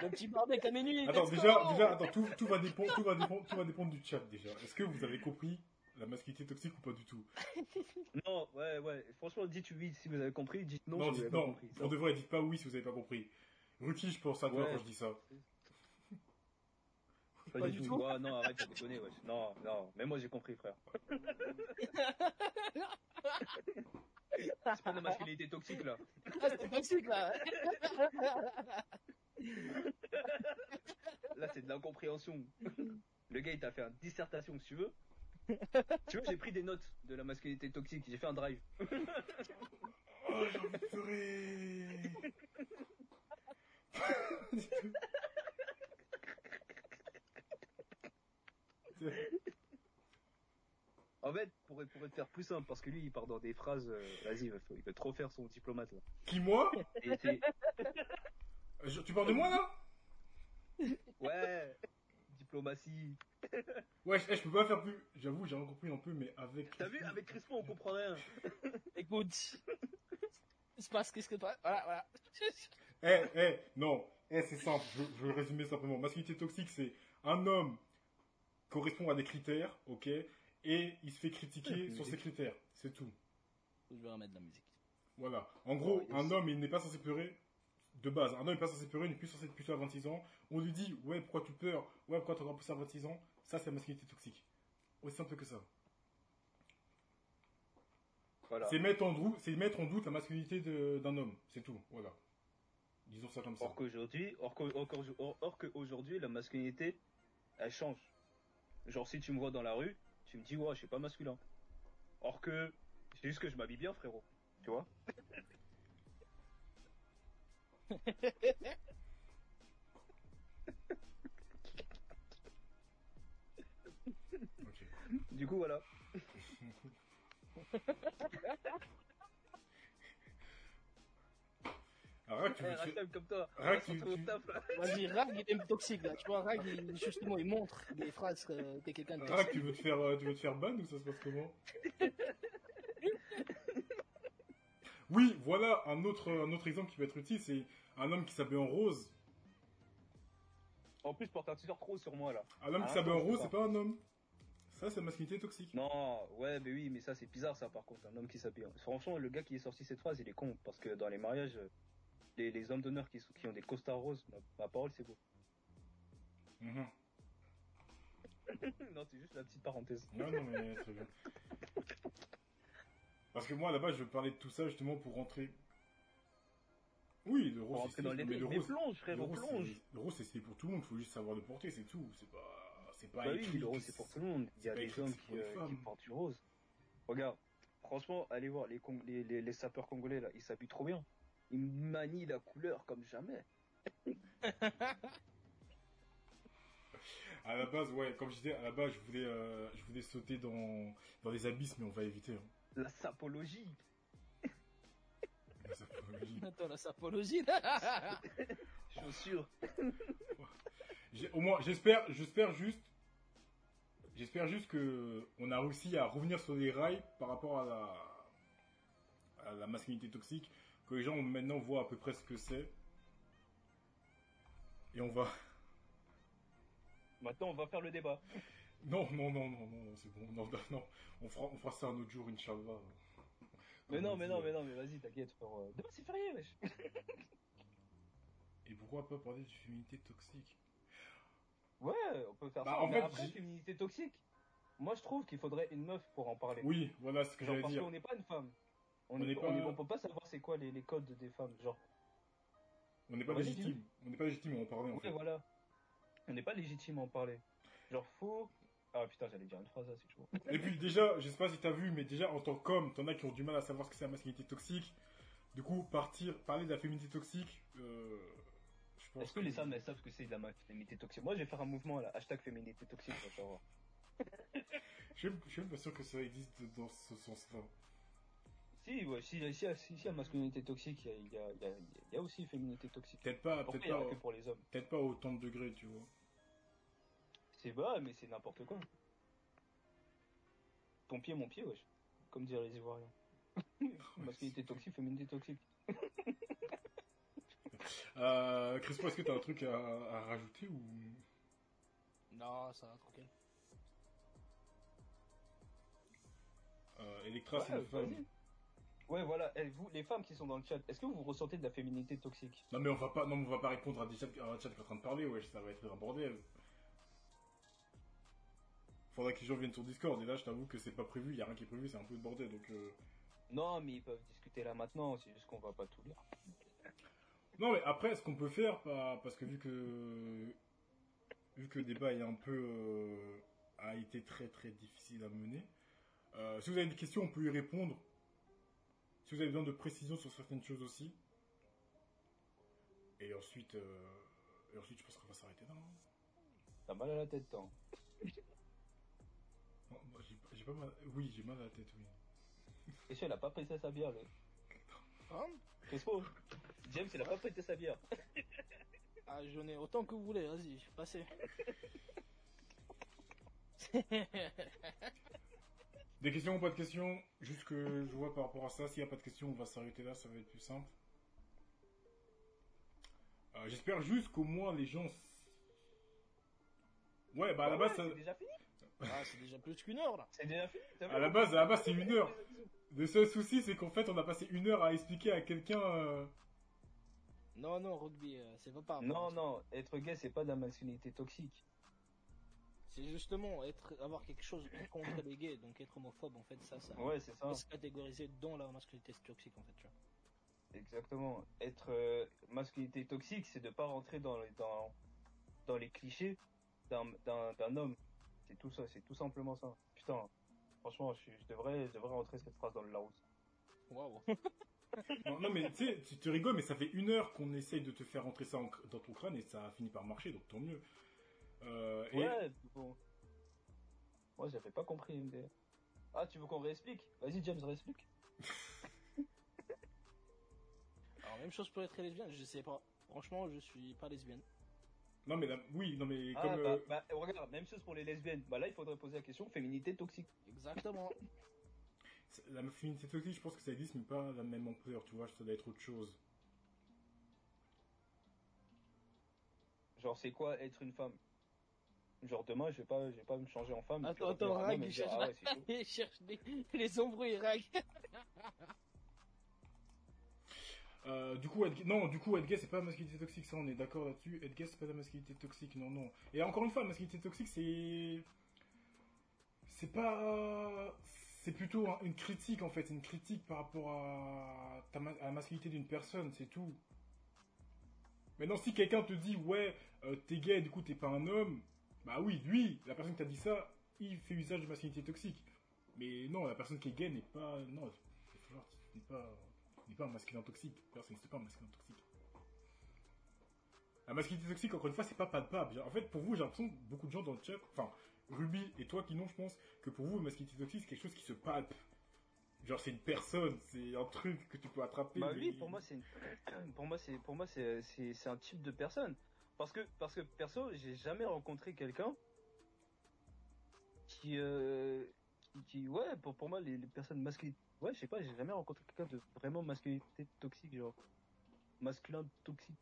Le petit barbecue à minuit. Attends, déjà, déjà, attends, tout, tout va dépendre, tout va dépendre, tout va dépendre du chat déjà. Est-ce que vous avez compris la masculinité toxique ou pas du tout? Non, ouais, ouais. Franchement, dites oui si vous avez compris, dites non, Non, si vous avez pas non. compris. Pour de vrai, dites pas oui si vous avez pas compris. Ruki, je pense à toi Ouais. quand je dis ça. Pas, Pas du du tout. tout. Ouais, non, arrête de déconner, wesh. Non, non. Même moi, j'ai compris, frère. c'est pas de la masculinité toxique, là. Ah, c'est toxique là. Là, c'est de l'incompréhension. Le gars, il t'a fait une dissertation, si tu veux. Tu vois, j'ai pris des notes de la masculinité toxique. J'ai fait un drive. Oh, j'ai envie de pleurer. En fait, pour, pour te faire plus simple, parce que lui, il part dans des phrases. euh, Vas-y, il veut, il veut trop faire son diplomate, là. Qui moi Et Je- Tu parles de moi là? Ouais, diplomatie. Ouais, je, eh, je peux pas faire plus. J'avoue, j'ai rien compris un peu, mais avec. T'as vu, avec Crispin, on comprend rien. Écoute. Il se passe qu'est-ce que toi Voilà, voilà. Eh, eh, non. Eh, c'est simple. Je, je vais le résumer simplement. Masculinité toxique, c'est un homme correspond à des critères, ok, et il se fait critiquer Ouais, sur ces critères. C'est tout. Je vais remettre de la musique. Voilà. En gros, Oh, yes. un homme, il n'est pas censé pleurer de base. Un homme n'est pas censé pleurer, il n'est plus censé être plutôt à 26 ans. On lui dit, ouais, pourquoi tu pleures? Ouais, pourquoi t'es encore plus à 26 ans? Ça, c'est la masculinité toxique. Aussi simple que ça. Voilà. C'est mettre, en doute- c'est mettre en doute la masculinité d'un homme. C'est tout. Voilà. Disons ça comme ça. Or qu'aujourd'hui, or qu'au- or la masculinité, elle change. Genre, si tu me vois dans la rue, tu me dis, ouais, je suis pas masculin. Or que, c'est juste que je m'habille bien, frérot. Tu vois? Du coup, voilà. Là, tu veux comme toi. Tu- tu-. Vas-y, Rag, il est toxique là. Tu vois, Rag, il, justement, il montre des phrases que t'es quelqu'un de toxique. tu veux te faire, euh, tu veux te faire ban ou ça se passe comment? Oui, voilà un autre, un autre exemple qui peut être utile, c'est un homme qui s'habille en rose. En plus, porte un t-shirt rose sur moi, là. Un homme qui Ah, s'habille en rose, c'est pas un homme. Ça, c'est la masculinité toxique. Non, ouais, mais oui, mais ça, c'est bizarre, ça, par contre, un homme qui s'habille. Franchement, le gars qui est sorti cette phrase, il est con, parce que dans les mariages, les, les hommes d'honneur qui, sont- qui ont des costards roses, ma, ma parole, c'est beau. Mhm. non, c'est juste la petite parenthèse. Non, non, mais très bien. Parce que moi, là-bas, je veux parler de tout ça justement pour rentrer. Oui, le rose, c'est le rose, plonge, le rose, le rose, pour tout le monde. Faut juste savoir le porter, c'est tout. C'est pas, c'est pas Bah oui, écrit le rose, c'est pour tout le monde. Il y a des écrit hommes qui, euh, qui portent du rose. Regarde, franchement, allez voir, les, Cong- les, les, les sapeurs congolais, là, ils s'habillent trop bien. Ils manient la couleur comme jamais. À la base, ouais, comme je disais, à la base, je voulais, euh, je voulais sauter dans, dans les abysses, mais on va éviter. hein. La sapologie. La sapologie. Attends, la sapologie. Chaussures. Au moins, j'espère, j'espère juste, j'espère juste que on a réussi à revenir sur les rails par rapport à la, à la masculinité toxique, que les gens maintenant voient à peu près ce que c'est. Et on va, Maintenant, on va faire le débat. non, non, non, non, non, c'est bon, non, non, on fera, on fera ça un autre jour, Inch'Allah. Mais non, on mais non, euh. mais non, mais vas-y, t'inquiète, frère. Demain, c'est férié, wesh. Et pourquoi pas parler de féminité toxique? Ouais, on peut faire Bah, ça. en mais fait, après, féminité toxique. Moi, je trouve qu'il faudrait une meuf pour en parler. Oui, voilà ce que j'allais parce dire. qu'on n'est pas une femme. On n'est pas, on peut pas savoir c'est quoi les, les codes des femmes. Genre, On n'est pas légitime. On n'est pas légitime à en parler en ouais, fait. voilà. On n'est pas légitime à en parler. Genre, faut. Ah putain, j'allais dire une phrase là, c'est chaud. Et puis déjà, je sais pas si t'as vu, mais déjà en tant qu'homme, t'en as qui ont du mal à savoir ce que c'est la masculinité toxique. Du coup, partir, parler de la féminité toxique, euh, je pense Est-ce que les femmes elles savent ce que c'est de la féminité toxique? Moi, je vais faire un mouvement là, hashtag féminité toxique. Je suis je suis même pas sûr que ça existe dans ce sens-là. Si, ouais, si, si, si, si, il y a masculinité toxique, il y a, il y, a, il y, a, il y a aussi féminité toxique. Peut-être pas, peut-être pas, que pour les hommes peut-être pas autant de degrés, tu vois. C'est bas, mais c'est n'importe quoi. Ton pied, mon pied, wesh. Comme diraient les Ivoiriens. masculinité toxique, féminité toxique. Euh, Crispo, est-ce que t'as un truc à, à rajouter ou? Non, ça va, tranquille. euh, Electra, c'est Ouais, une femme vas-y. Ouais, voilà. Et vous, les femmes qui sont dans le chat, est-ce que vous ressentez de la féminité toxique? Non mais on va pas, non, mais on va pas répondre à des chats, à un chat qui est en train de parler, ouais, ça va être un bordel. Faudrait que les gens viennent sur Discord, et là je t'avoue que c'est pas prévu, y a rien qui est prévu, c'est un peu le bordel, donc euh... Non, mais ils peuvent discuter là maintenant, c'est juste qu'on va pas tout lire. Non mais après, ce qu'on peut faire, parce que vu que vu que le débat est un peu euh, a été très très difficile à mener, euh, si vous avez des questions, on peut y répondre. Si vous avez besoin de précisions sur certaines choses aussi. Et ensuite, euh, et ensuite, je pense qu'on va s'arrêter là. hein. T'as mal à la tête, toi. Non, moi, j'ai pas- j'ai pas mal. Oui, j'ai mal à la tête, oui. Et si elle a pas prêté sa bière, le. Hein Crespo James, il a pas prêté sa bière. Ah, j'en ai autant que vous voulez, vas-y, passez. Des questions ou pas de questions? Juste que je vois par rapport à ça. S'il n'y a pas de questions, on va s'arrêter là, ça va être plus simple. Euh, J'espère juste qu'au moins les gens. Ouais, bah à la Ah ouais, base, ça- C'est déjà fini Ah, c'est déjà plus qu'une heure là. C'est déjà fini t'as vu? À la base, à la base, c'est une heure. Le seul souci, c'est qu'en fait, on a passé une heure à expliquer à quelqu'un. euh, Non, non, rugby, euh, c'est pas par Non, non, être gay, c'est pas de la masculinité toxique. C'est justement être, avoir quelque chose contre les gays, donc être homophobe, en fait, ça, ça Ouais, c'est ça. se catégoriser dans la masculinité toxique, en fait, tu vois. Exactement. Être euh, masculinité toxique, c'est de pas rentrer dans les, dans, dans les clichés d'un, homme. C'est tout ça, c'est tout simplement ça. Putain, franchement, je, je devrais, je devrais rentrer cette phrase dans le Larousse. Waouh. Non, non, mais tu sais, tu te rigoles, mais ça fait une heure qu'on essaye de te faire rentrer ça en- dans ton crâne et ça a fini par marcher, donc tant mieux. Euh, et- Ouais, bon. Moi, j'avais pas compris, MDR. Ah, tu veux qu'on réexplique? Vas-y, James, réexplique. Alors, même chose pour être lesbienne, je sais pas. Franchement, je suis pas lesbienne. Non, mais là, oui, non, mais Ah, comme. bah, euh, bah, regarde, même chose pour les lesbiennes. Bah là, il faudrait poser la question féminité toxique. Exactement. La féminité toxique, je pense que ça existe, mais pas la même ampleur, tu vois, ça doit être autre chose. Genre, c'est quoi être une femme? Genre, demain, je vais pas, je vais pas me changer en femme. Attends, attends, Rag, il cherche, ah ouais, il cherche des- les embrouilles, Rag. Euh, du coup, être gay- non, du coup, être gay, c'est pas la masculinité toxique, ça, on est d'accord là-dessus. Être gay, c'est pas la masculinité toxique, non, non. Et encore une fois, la masculinité toxique, c'est. C'est pas. C'est plutôt un- une critique, en fait. C'est une critique par rapport à, ta ma- à la masculinité d'une personne, c'est tout. Maintenant, si quelqu'un te dit, ouais, euh, t'es gay, du coup, t'es pas un homme, bah oui, lui, la personne qui t'a dit ça, il fait usage de masculinité toxique. Mais non, la personne qui est gay n'est pas. Non, n'est pas n'est pas un masculin toxique. D'ailleurs, ça n'existe pas un masculin toxique. La masculinité toxique, encore une fois, c'est pas palpable. En fait, pour vous, j'ai l'impression que beaucoup de gens dans le chat, enfin, Ruby et toi qui non, je pense, que pour vous, la masculinité toxique, c'est quelque chose qui se palpe. Genre, c'est une personne, c'est un truc que tu peux attraper. Bah oui, pour moi, c'est une... pour moi, c'est, pour moi, c'est, c'est, c'est un type de personne. Parce que, parce que perso, j'ai jamais rencontré quelqu'un qui, euh, qui, qui- ouais, pour, pour moi, les, les personnes masculines, ouais, je sais pas, j'ai jamais rencontré quelqu'un de vraiment masculinité toxique, genre, masculin toxique,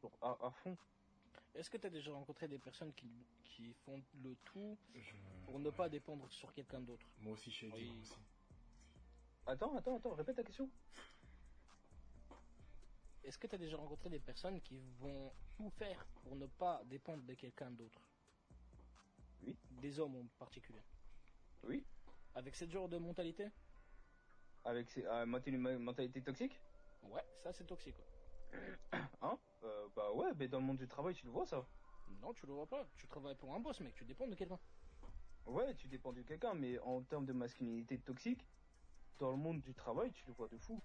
genre, à, à fond. Est-ce que tu as déjà rencontré des personnes qui, qui font le tout Je- pour ne pas dépendre sur quelqu'un d'autre? Moi aussi, Shady, Oui. aussi. Attends, attends, attends, répète ta question. Est-ce que tu as déjà rencontré des personnes qui vont tout faire pour ne pas dépendre de quelqu'un d'autre? Oui. Des hommes en particulier? Oui. Avec cette genre de mentalité? Avec ces, euh, mentalité toxique? Ouais, ça c'est toxique. ouais. Hein? Euh, bah ouais, mais dans le monde du travail, tu le vois, ça. Non, tu le vois pas. Tu travailles pour un boss, mec. Tu dépends de quelqu'un. Ouais, tu dépends de quelqu'un, mais en termes de masculinité toxique, dans le monde du travail, tu le vois de fou.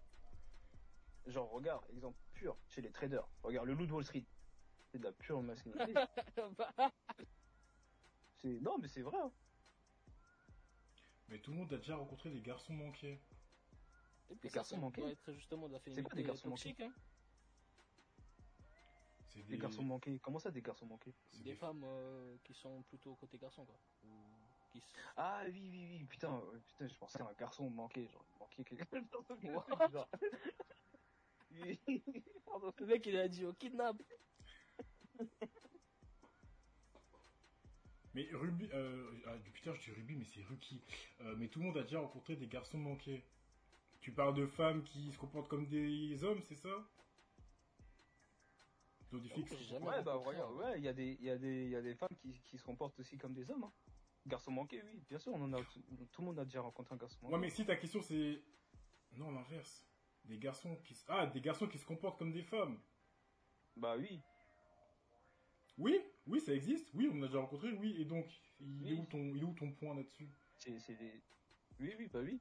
Genre, regarde, exemple pur, chez les traders. Regarde, le loup de Wall Street. C'est de la pure masculinité. c'est... Non, mais c'est vrai. hein. Mais tout le monde a déjà rencontré des garçons manqués. Et puis Des garçons manqués doit être justement de la C'est quoi des garçons toxique. Hein. C'est Des garçons manqués. Comment ça, des garçons manqués? C'est Des femmes euh, qui sont plutôt côté garçon, quoi. Ou qui s- Ah oui, oui, oui, putain, putain, je pensais à un garçon manqué, genre, manqué Genre- Oui, Pardon. Le mec, il a dit au kidnap. Mais Ruby, euh, ah, putain, je dis Ruby, mais c'est Ruki. Euh, mais tout le monde a déjà rencontré des garçons manqués. Tu parles de femmes qui se comportent comme des hommes, c'est ça? Donc des filles se jamais Ouais, bah regarde, ouais, il y a des, il y a des, il y a des femmes qui, qui se comportent aussi comme des hommes. Hein. Garçon manqué, oui, bien sûr, on en a, tout, tout le monde a déjà rencontré un garçon manqué. Ouais, mais si ta question c'est. Non, l'inverse. Des garçons qui se... Ah, des garçons qui se comportent comme des femmes. Bah oui, Oui, oui, ça existe. Oui, on a déjà rencontré, oui. Et donc, il, est, où ton, il est où ton point là-dessus? C'est, des... Oui, oui, bah oui.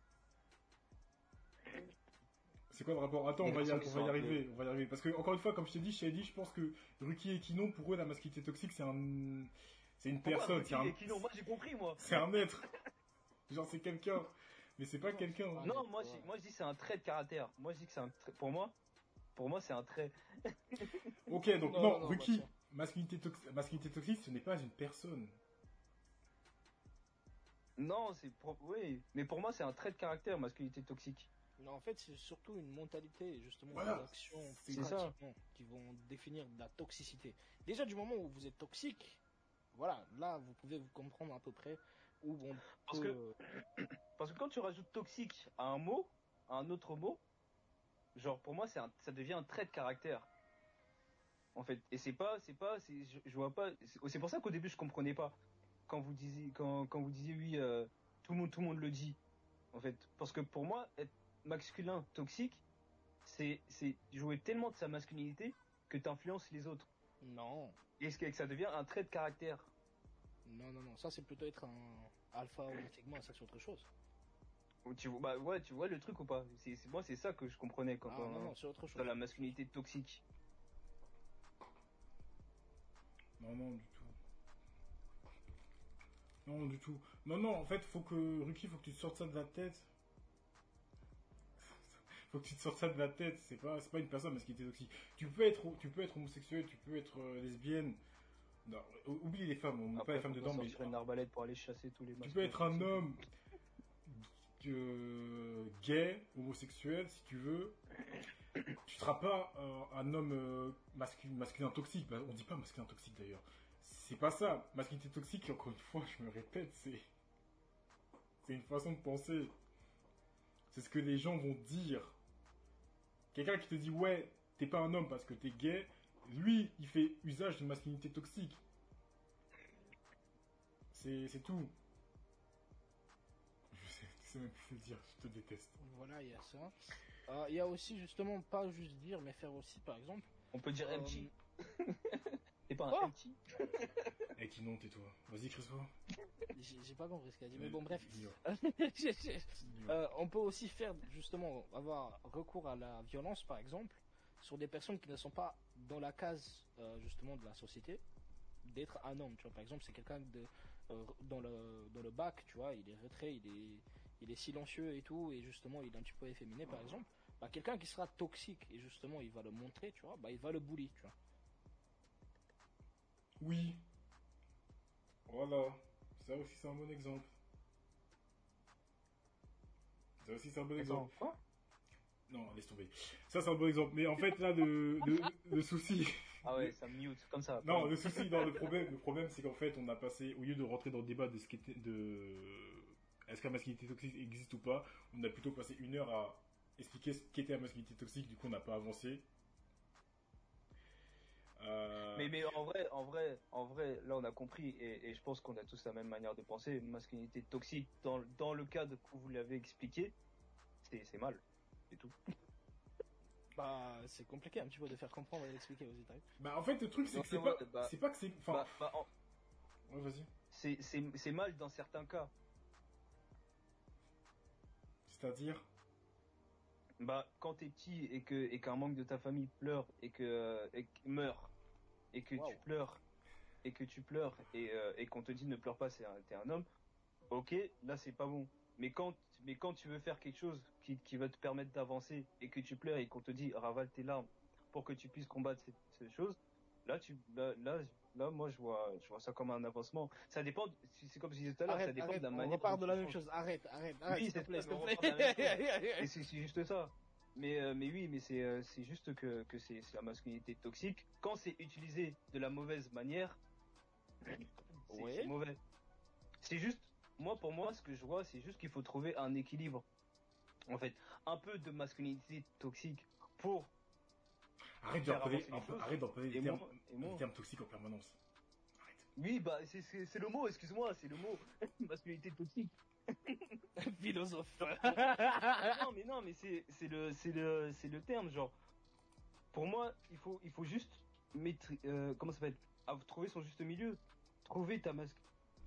C'est quoi le rapport? Attends, on va y, on va y arriver. On va y arriver. Parce que, encore une fois, comme je t'ai dit, je t'ai dit, je pense que Ruki et Kinon, pour eux, la masculinité toxique, c'est un. C'est une personne. C'est un... Et qui non, moi j'ai compris, moi. c'est un être. Genre, c'est quelqu'un. Mais c'est pas quelqu'un. hein. Non, moi, je, moi je dis c'est un trait de caractère. Moi je dis que c'est un trait, pour moi, pour moi c'est un trait. Ok, donc, Non, non, non, Ruki, bah, masculinité, tox- masculinité toxique, ce n'est pas une personne. Non, c'est oui, mais pour moi c'est un trait de caractère, masculinité toxique. Non, en fait, c'est surtout une mentalité, justement, Voilà, des actions c'est ça. pratiquement, qui vont définir la toxicité. Déjà, du moment où vous êtes toxique, voilà, là, vous pouvez vous comprendre à peu près où on Parce peut... Parce que quand tu rajoutes toxique à un mot, à un autre mot, genre pour moi c'est un- ça devient un trait de caractère. En fait, et c'est pas, c'est pas, c'est, je, je vois pas. C'est pour ça qu'au début je comprenais pas quand vous disiez, quand, quand vous disiez oui, euh, tout le monde, tout le monde le dit. En fait, parce que pour moi, être masculin toxique, c'est, c'est jouer tellement de sa masculinité que t'influences les autres. Non, Et ce que ça devient un trait de caractère. Non, non, non, ça c'est plutôt être un alpha ou un sigma, ça c'est autre chose. Tu vois, bah ouais, tu vois le truc ou pas? C'est, c'est- moi c'est ça que je comprenais quand Ah, on- non, non, c'est autre dans chose. la masculinité toxique. Non, non, du tout. Non, du tout. Non, non, en fait, faut que, Ruki, faut que tu te sortes ça de la tête. faut que tu te sortes ça de la tête. C'est pas, c'est pas une personne masculinité toxique. Tu peux être, tu peux être homosexuel, tu peux être euh, lesbienne. Non, ou- oublie les femmes, on met pas les femmes dedans, mais une arbalète pour aller chasser tous les tu peux être un homme euh, gay, homosexuel, si tu veux. Tu seras pas euh, un homme euh, masculin, masculin toxique. Bah, on dit pas masculin toxique d'ailleurs. C'est pas ça. Masculinité toxique, encore une fois, je me répète, c'est c'est une façon de penser. C'est ce que les gens vont dire. Quelqu'un qui te dit ouais, t'es pas un homme parce que t'es gay, lui, il fait usage d'une masculinité toxique. C'est c'est tout. Je sais, même plus le dire, je te déteste. Voilà, il y a ça. Euh, Il y a aussi, justement, pas juste dire, mais faire aussi, par exemple... On peut dire euh, MT. T'es pas un MT Eh, qui non, tais-toi. Vas-y, Christophe. J'ai j'ai pas compris ce qu'elle a dit, mais bon, bref. Euh, on peut aussi faire justement avoir recours à la violence par exemple sur des personnes qui ne sont pas dans la case euh, justement de la société d'être un homme tu vois par exemple c'est quelqu'un de euh, dans le dans le bac tu vois il est retrait il est il est silencieux et tout et justement il est un petit peu efféminé par exemple bah quelqu'un qui sera toxique et justement il va le montrer tu vois bah il va le bully tu vois Oui. Voilà. Ça aussi, c'est un bon exemple. Ça aussi, c'est un bon exemple. quoi? Non, laisse tomber. Ça, c'est un bon exemple. Mais en fait, là, le, le, le souci. Ah ouais, ça mute, comme ça. Non, le souci, non, le problème, le problème, c'est qu'en fait, on a passé, au lieu de rentrer dans le débat de ce qui était, de, est-ce que la masculinité toxique existe ou pas, on a plutôt passé une heure à expliquer ce qu'était la masculinité toxique, du coup, on n'a pas avancé. Euh, Mais, mais en vrai, en vrai, en vrai, là on a compris et, et je pense qu'on a tous la même manière de penser. Masculinité toxique dans, dans le cadre que vous l'avez expliqué, c'est c'est mal, c'est tout. Bah, c'est compliqué un petit peu de faire comprendre et d'expliquer aux Italiens. Bah, en fait, le truc, c'est que c'est pas, bah- c'est pas que c'est, enfin, Bah, bah, en- ouais, vas-y. c'est c'est c'est mal dans certains cas. C'est-à-dire, Bah, quand t'es petit et que et qu'un membre de ta famille pleure et que et que- meurt et que Wow. tu pleures et que tu pleures et euh, et qu'on te dit ne pleure pas, c'est un, t'es un homme. Ok, là c'est pas bon. Mais quand mais quand tu veux faire quelque chose qui qui va te permettre d'avancer et que tu pleures et qu'on te dit ravale tes larmes pour que tu puisses combattre ces, ces choses, là tu là, là là moi je vois je vois ça comme un avancement. Ça dépend. C'est comme je disais tout à l'heure, ça dépend arrête, de la on manière. repart dont de la même chose. Arrête, arrête, arrête, Oui, s'il te c'est plaît, s'il te on repart plaît. Et c'est juste ça. Mais, euh, mais oui, mais c'est euh, c'est juste que, que c'est la masculinité toxique. Quand c'est utilisé de la mauvaise manière, c'est c'est mauvais. C'est juste, moi pour moi, ce que je vois, c'est juste qu'il faut trouver un équilibre. En fait, un peu de masculinité toxique pour. arrête d'employer, les arrête des termes, moi- toxiques en permanence. Arrête. Oui, bah c'est c'est c'est le mot. Excuse-moi, c'est le mot. masculinité toxique. Philosophe. non mais non mais c'est c'est le c'est le c'est le terme genre pour moi il faut il faut juste mettre euh, comment ça s'appelle? Trouver son juste milieu trouver ta masque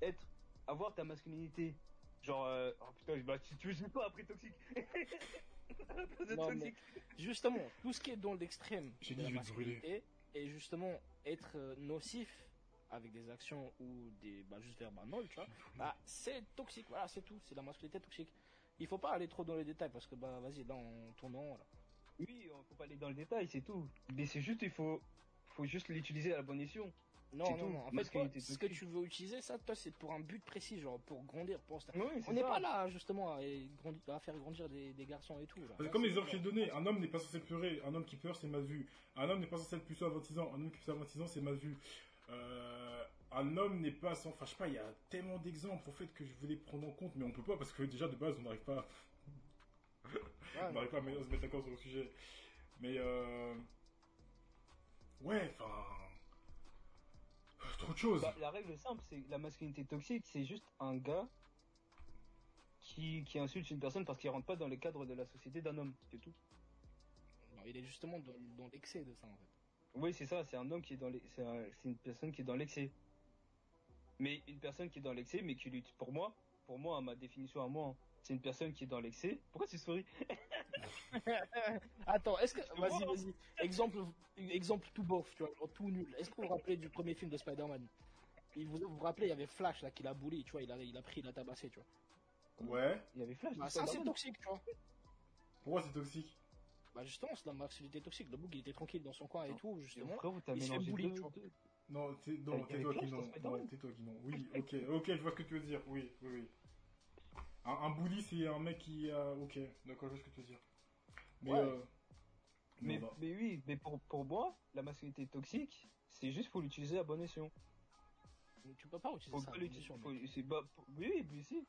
être avoir ta masculinité genre euh, oh putain bah tu tu veux pas après toxique? Justement, tout ce qui est dans l'extrême J'ai de dit, la je vais te brûler. masculinité et justement être euh, nocif avec des actions ou des bah, juste verbalement, tu vois, bah, c'est toxique. Voilà, c'est tout. C'est la masculinité toxique. Il faut pas aller trop dans les détails parce que bah vas-y, là on tourne en là. oui on faut pas aller dans le détail c'est tout mais c'est juste il faut faut juste l'utiliser à la bonne escient Non, non, non. En fait, toi, ce que tu veux utiliser, ça, toi, c'est pour un but précis, genre pour grandir, pour ça. oui, On n'est pas là justement à, grandir- à faire grandir des, des garçons et tout. là. Parce que comme les exemples que j'ai donnés, un homme n'est pas censé pleurer, un homme qui pleure c'est mal vu. Un homme n'est pas censé être puceau à 26 ans, un homme qui est puceau à 26 ans c'est mal vu. Euh, un homme n'est pas sans... Enfin je sais pas, il y a tellement d'exemples en fait que je voulais prendre en compte, mais on peut pas parce que déjà de base on n'arrive pas, Ouais, on n'arrive pas à se mettre d'accord sur le sujet. Mais euh... Ouais, enfin... Trop de choses. Bah, la règle simple, c'est la masculinité toxique, c'est juste un gars qui, qui insulte une personne parce qu'il rentre pas dans les cadres de la société d'un homme, c'est tout. Non, il est justement dans, dans l'excès de ça en fait. Oui, c'est ça, c'est un homme qui est dans les, c'est un- c'est une personne qui est dans l'excès. Mais une personne qui est dans l'excès, mais qui lutte. Pour moi, pour moi, à ma définition à moi, hein, c'est une personne qui est dans l'excès. Pourquoi tu souris Attends, est-ce que. Vas-y, vas-y. Exemple, exemple tout bof, tu vois, genre tout nul. Est-ce que vous vous rappelez du premier film de Spider-Man? Il vous, vous vous rappelez, il y avait Flash là qui l'a boulé, tu vois, il a, il a pris, il a tabassé, tu vois. Ouais. Il y avait Flash. Bah, ça, c'est toxique, tu vois. Pourquoi c'est toxique? Bah, justement, c'est la masculinité toxique. Le bouc, il était tranquille dans son coin et tout, justement. frère, il se fait bully, tu vois. deux- Non, tais-toi avec qui non. Non, tais-toi qui non. Oui, ok, ok, je vois ce que tu veux dire. Oui, oui, oui. Un, un bully, c'est un mec qui a... Ok, d'accord, je vois ce que tu veux dire. Mais, Ouais. euh... Mais, bah, mais oui, mais pour, pour moi, la masculinité toxique, c'est juste faut l'utiliser à bon escient. Tu peux pas utiliser Faut ça. pas à l'utiliser. bon escient, faut- mec. c'est pas- faut- Oui, mais si.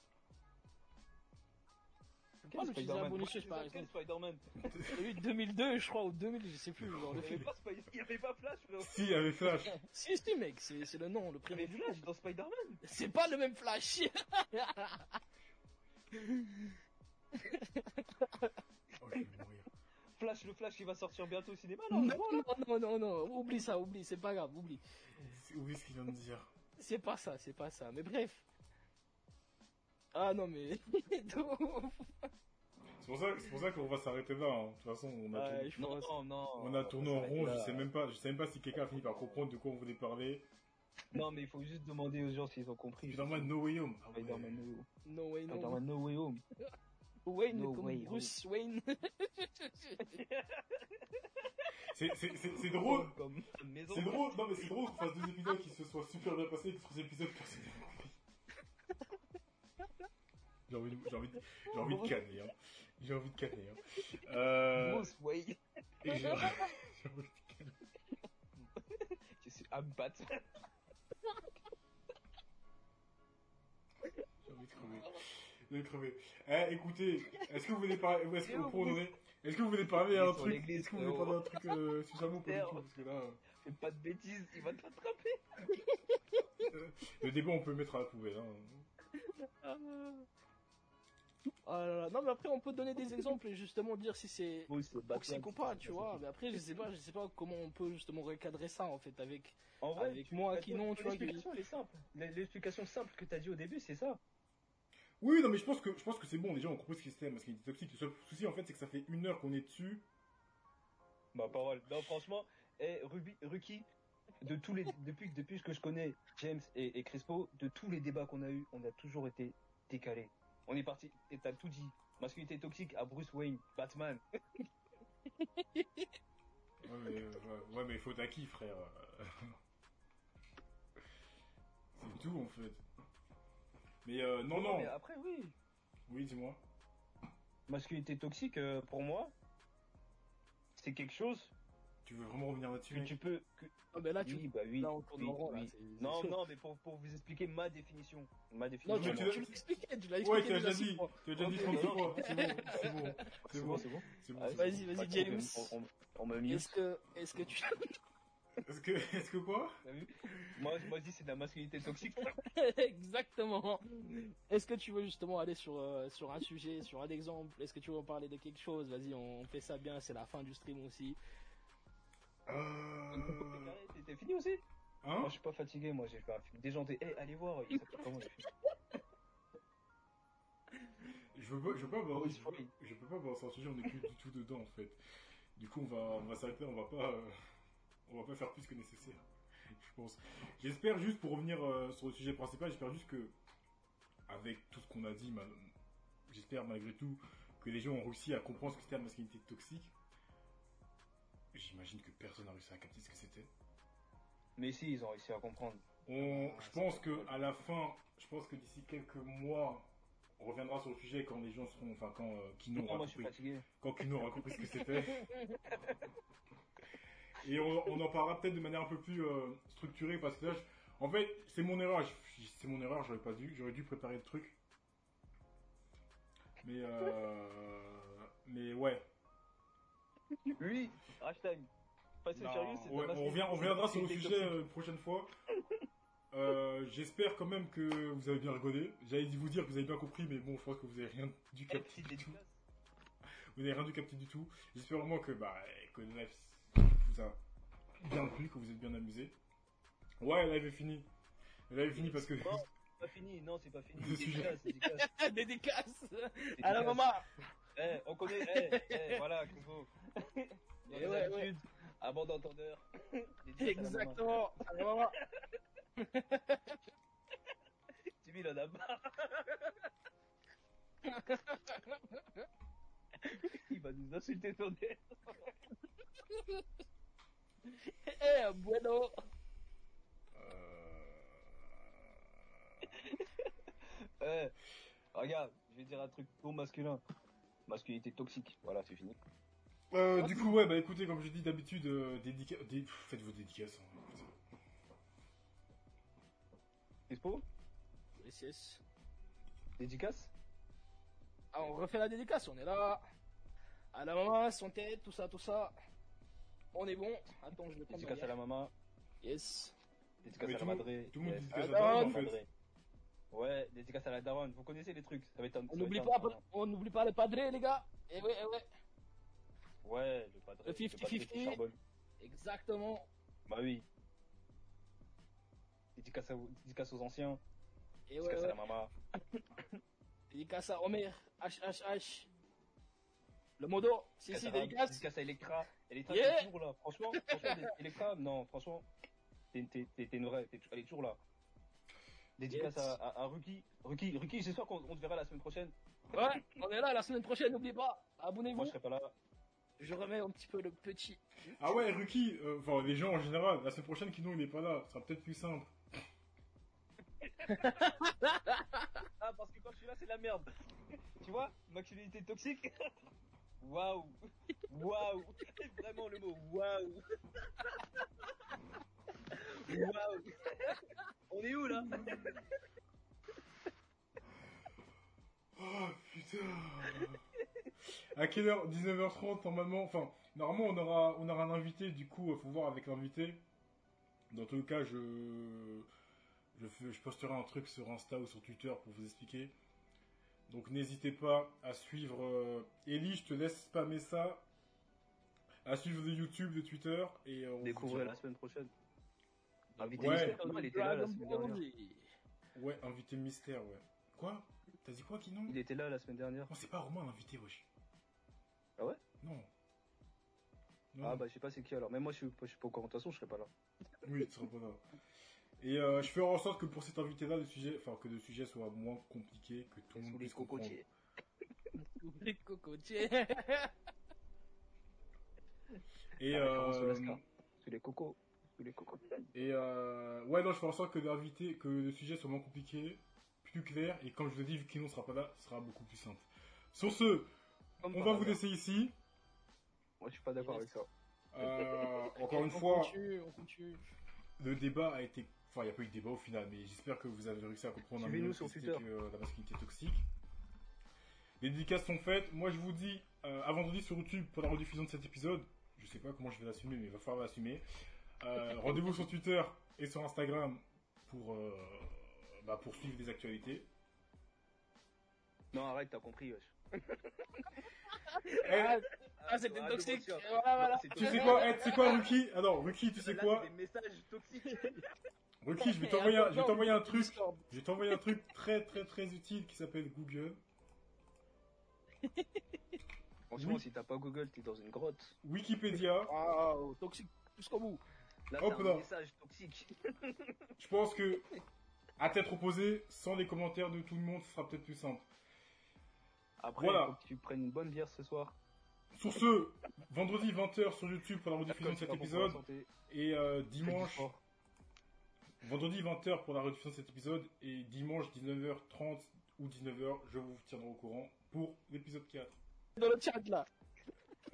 Pas l'utiliser à bon escient, Spider-Man. par Pourquoi exemple. Spider-Man Oui, 2002, je crois, ou 2000, je sais plus, genre Il y avait pas Spider- il y avait pas Flash, frérot. Si, il y avait Flash. Si, si, mec, c'est c'est le nom, le Il y premier avait Flash dans Spider-Man. C'est pas le même Flash Oh, je vais mourir. Flash, le Flash, il va sortir bientôt au cinéma. Non, non, non, non, non, oublie ça, oublie, c'est pas grave, oublie. Oublie ce qu'il vient de dire. C'est pas ça, c'est pas ça, mais bref. Ah non, mais. C'est pour ça, c'est pour ça qu'on va s'arrêter là. hein. De toute façon, on a, Ouais, tourné, Non, non, on a tourné en rond. Je sais même pas, je sais même pas si quelqu'un a fini par comprendre de quoi on voulait parler. Non, mais il faut juste demander aux gens s'ils ont compris. Spider-Man No Way Home. Ah ouais. Spider-Man No, No way. Spider-Man no Way Home. Wayne No comme way, Bruce Wayne. C'est, c'est, c'est, c'est drôle. Comme maison. C'est drôle, non mais c'est drôle qu'on fasse deux épisodes qui se soient super bien passés et que le troisième épisode personne n'a compris. J'ai envie, de, j'ai envie, de, j'ai envie de canner, hein. J'ai envie de canner, hein. Euh, Bruce Wayne. et j'ai, j'ai envie de canner. Je suis un Crever. Eh, écoutez, est-ce que vous voulez parler, est-ce que, est-ce que vous voulez parler à un truc, est-ce que vous voulez parler à un truc, euh, pas du Terre. tout, parce que là, euh, Fais pas de bêtises, il va te l'attraper. le débat on peut le mettre à la poubelle, hein. Ah là là. Non mais après on peut donner des exemples et justement dire si c'est Oui, c'est ou pas, tu vois. Mais après je sais pas, je sais pas comment on peut justement recadrer ça en fait avec. En vrai, Avec moi qui non, tu vois, L'explication, simple. L'explication simple que t'as dit au début, c'est ça. Oui, non, mais je pense que, je pense que c'est bon, les gens ont compris ce que c'était la masculinité toxique. Le seul souci, en fait, c'est que ça fait une heure qu'on est dessus. Ma parole. Non, franchement, et Ruby, Ruki, de tous les, depuis, depuis que je connais James et, et Crispo, de tous les débats qu'on a eu, on a toujours été décalés. On est parti, et t'as tout dit. Masculinité toxique à Bruce Wayne, Batman. Ouais, mais, euh, ouais, ouais, mais faute à qui, frère C'est tout, en fait. Mais euh, non, non. Mais après, oui. Oui, dis-moi. Masculinité toxique, euh, pour moi, c'est quelque chose Tu veux vraiment revenir là-dessus que tu peux. que- Ah ben là tu. Oui, bah oui. Là on tourne oui, en rond là. oui. c'est- c'est Non, non, mais pour, pour vous expliquer ma définition. Ma Non, définition. tu, mais moi. tu- tu l'expliquais, tu l'as Ouais, expliqué tu l'as déjà dit. Tu l'as déjà dit Ok, 36 non, fois. C'est bon, c'est bon. C'est bon, c'est bon. c'est bon. Ah, Vas-y, vas-y, James. On. Est-ce que, est-ce que tu, Est-ce que, est-ce que quoi? Moi, moi, je dis c'est de la masculinité toxique. exactement. Est-ce que tu veux justement aller sur euh, sur un sujet, sur un exemple? Est-ce que tu veux en parler de quelque chose? Vas-y, on fait ça bien. C'est la fin du stream aussi. Euh... T'es- fini aussi? Hein? Moi, je suis pas fatigué. Moi, j'ai fait un film déjanté. Eh, allez voir. Il s'appelle comment Je peux pas, je peux pas aborder, Oui, je peux, je peux pas aborder ce sujet, on est plus du tout dedans en fait. Du coup, on va, on va s'arrêter, on va pas, euh, on va pas faire plus que nécessaire. Je pense. J'espère juste pour revenir euh, sur le sujet principal, j'espère juste que, avec tout ce qu'on a dit, mal- j'espère malgré tout que les gens ont réussi à comprendre ce que c'était la masculinité toxique. J'imagine que personne n'a réussi à capter ce que c'était. Mais si, ils ont réussi à comprendre. On, je pense que à la fin, je pense que d'ici quelques mois, on reviendra sur le sujet quand les gens seront, enfin quand euh, Kino Non, aura moi, je suis compris, fatigué? quand Kino aura compris ce que c'était. Et on, on en parlera peut-être de manière un peu plus euh, structurée parce que là, je- en fait, c'est mon erreur. C'est mon erreur. J'aurais pas dû, j'aurais dû préparer le truc. Mais euh, mais ouais. Oui, hashtag. Non, c'est ouais, on, masculinité- revient, on reviendra sur le sujet euh, une prochaine fois. Euh, J'espère quand même que vous avez bien rigolé. J'allais vous dire que vous avez bien compris, mais bon, je pense que vous avez rien capter petite du tout. Vous n'avez rien dû capter du tout. J'espère vraiment que bah que vous a bien plu, que vous êtes bien amusé. Ouais, le live est fini. Le live est fini parce que Non, c'est pas fini, non, c'est pas fini. Le sujet. Dédicace, dédicace, Dédicace à la maman. Eh, on connaît, eh, eh, voilà, Kubo. Dans Eh les ouais, habitudes, à maman. Exactement. À la maman. Jimmy, il en a marre. Il va nous insulter sur des... Eh, bueno. euh, Eh, regarde, je vais dire un truc trop masculin. Masculinité toxique, voilà, c'est fini. euh, du coup, ouais, bah écoutez, comme je dis d'habitude, euh, dédica- dé- pff, faites vos dédicaces. hein. Expo? Yes, yes. Dédicace? Ah, on refait la dédicace, on est là. À la maman, son tête, tout ça, tout ça. On est bon. Attends, je vais prendre Dédicace à la maman. Yes. Dédicace à la madré. tout le monde Yes. dédicace à la Ah, daronne, en fait. madré. Ouais, dédicace à la daronne. Vous connaissez les trucs. Ça va être un- On n'oublie pas, on n'oublie pas le padré, les gars. Eh ouais, eh ouais. Ouais, le padré. Le 50-50. padré qui charbonne. Exactement. Bah oui. Dédicace, à- dédicace aux anciens. Et ouais, Dédicace à ouais. la maman. Dédicace à Homer. HHH. Le modo. Si, si, à- dédicace. dédicace à Electra. Yeah. t'es toujours là. Franchement, franchement Electra, non, franchement, t'es t'es- t'es- t'es une vraie. t'es- Elle est toujours là. Dédicace Yes. à, à, à Ruki. Ruki, Ruki j'espère qu'on on te verra la semaine prochaine. Ouais, on est là la semaine prochaine, n'oubliez pas. Moi, Abonnez-vous. je serai pas là. Je remets un petit peu le petit. Ah ouais, Ruki, euh, enfin les gens en général, la semaine prochaine, Kino il n'est pas là, ce sera peut-être plus simple. Ah, parce que quand je suis là, c'est la merde. tu vois Masculinité toxique Waouh. Waouh. Vraiment le mot waouh. Waouh. On est où là? Oh putain. À quelle heure? 19h30 normalement, enfin, normalement on aura, on aura un invité, du coup, faut voir avec l'invité. Dans tous les cas, je, je, fais- je posterai un truc sur Insta ou sur Twitter pour vous expliquer. Donc n'hésitez pas à suivre euh, Ellie, je te laisse spammer ça. À suivre de YouTube, de Twitter et euh, on Découvrez la semaine prochaine. Ouais. Invité mystère. Non, il était là la semaine dernière. Ouais, invité mystère, ouais. Quoi? T'as dit quoi, Kinon? Il était là la semaine dernière. C'est pas Romain l'invité, wesh. Ah ouais? Non. Non. Ah bah je sais pas c'est qui alors. Mais moi je suis, pas- je suis pas au courant. De toute façon je serai pas là. Oui, tu seras pas là. Et euh, je ferai en sorte que pour cet invité-là, le sujet, enfin que le sujet soit moins compliqué, que tout le monde Sous les puisse comprendre. cocotiers. Les cocotiers. Et Ah, au euh. Sous les cocos. Sous les cocos. et euh, ouais, non, je ferai en sorte que l'invité, que le sujet soit moins compliqué, plus clair, et comme je vous l'ai dit, vu qu'il ne sera pas là, ce sera beaucoup plus simple. Sur ce, Comme on va vous laisser ici. Moi je suis pas d'accord avec ça. Euh, encore une on fois, Continue, on continue. le débat a été, enfin, il n'y a pas eu de débat au final, mais j'espère que vous avez réussi à comprendre un peu sur ce que Twitter. c'était que, euh, la masculinité toxique. Les dédicaces sont faites. Moi, je vous dis euh, à vendredi sur YouTube pour la rediffusion de cet épisode. Je sais pas comment je vais l'assumer, mais il va falloir l'assumer. Euh, Rendez-vous sur Twitter et sur Instagram pour euh, bah, pour suivre des actualités. Non arrête t'as compris wesh. Eh, Ah, ah, de toxique. mentir. Voilà, voilà. C'est tu sais toxique. quoi, eh, tu sais quoi, Ruki? Alors, Ruki, tu sais Là, quoi? c'est Des messages toxiques. Ruki, je vais t'envoyer, un- attends, je vais t'envoyer un truc. Je vais t'envoyer un truc très très très utile qui s'appelle Google. Franchement Oui. si t'as pas Google t'es dans une grotte. Wikipédia. Waouh, toxique jusqu'au bout. Là Hop là. un message toxique. Je pense que, à tête opposée, sans les commentaires de tout le monde, ce sera peut-être plus simple. Après Voilà. faut que tu prennes une bonne bière ce soir. Sur ce, vendredi 20h sur YouTube pour la rediffusion de cet épisode. Et euh, dimanche. Vendredi 20h pour la rediffusion de cet épisode. Et dimanche 19h30 ou 19h, je vous tiendrai au courant pour l'épisode 4. Dans le chat là.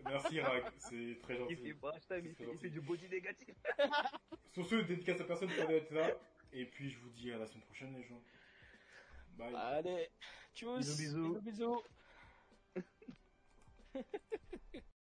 Merci Rag, c'est très Il gentil. fait, putain, mais il fait, gentil. il fait du body négatif. Sur ce, dédicace à personne pour être là. Et puis je vous dis à la semaine prochaine les gens. Bye. Allez, tchuss. Bisous, bisous. bisous. bisous.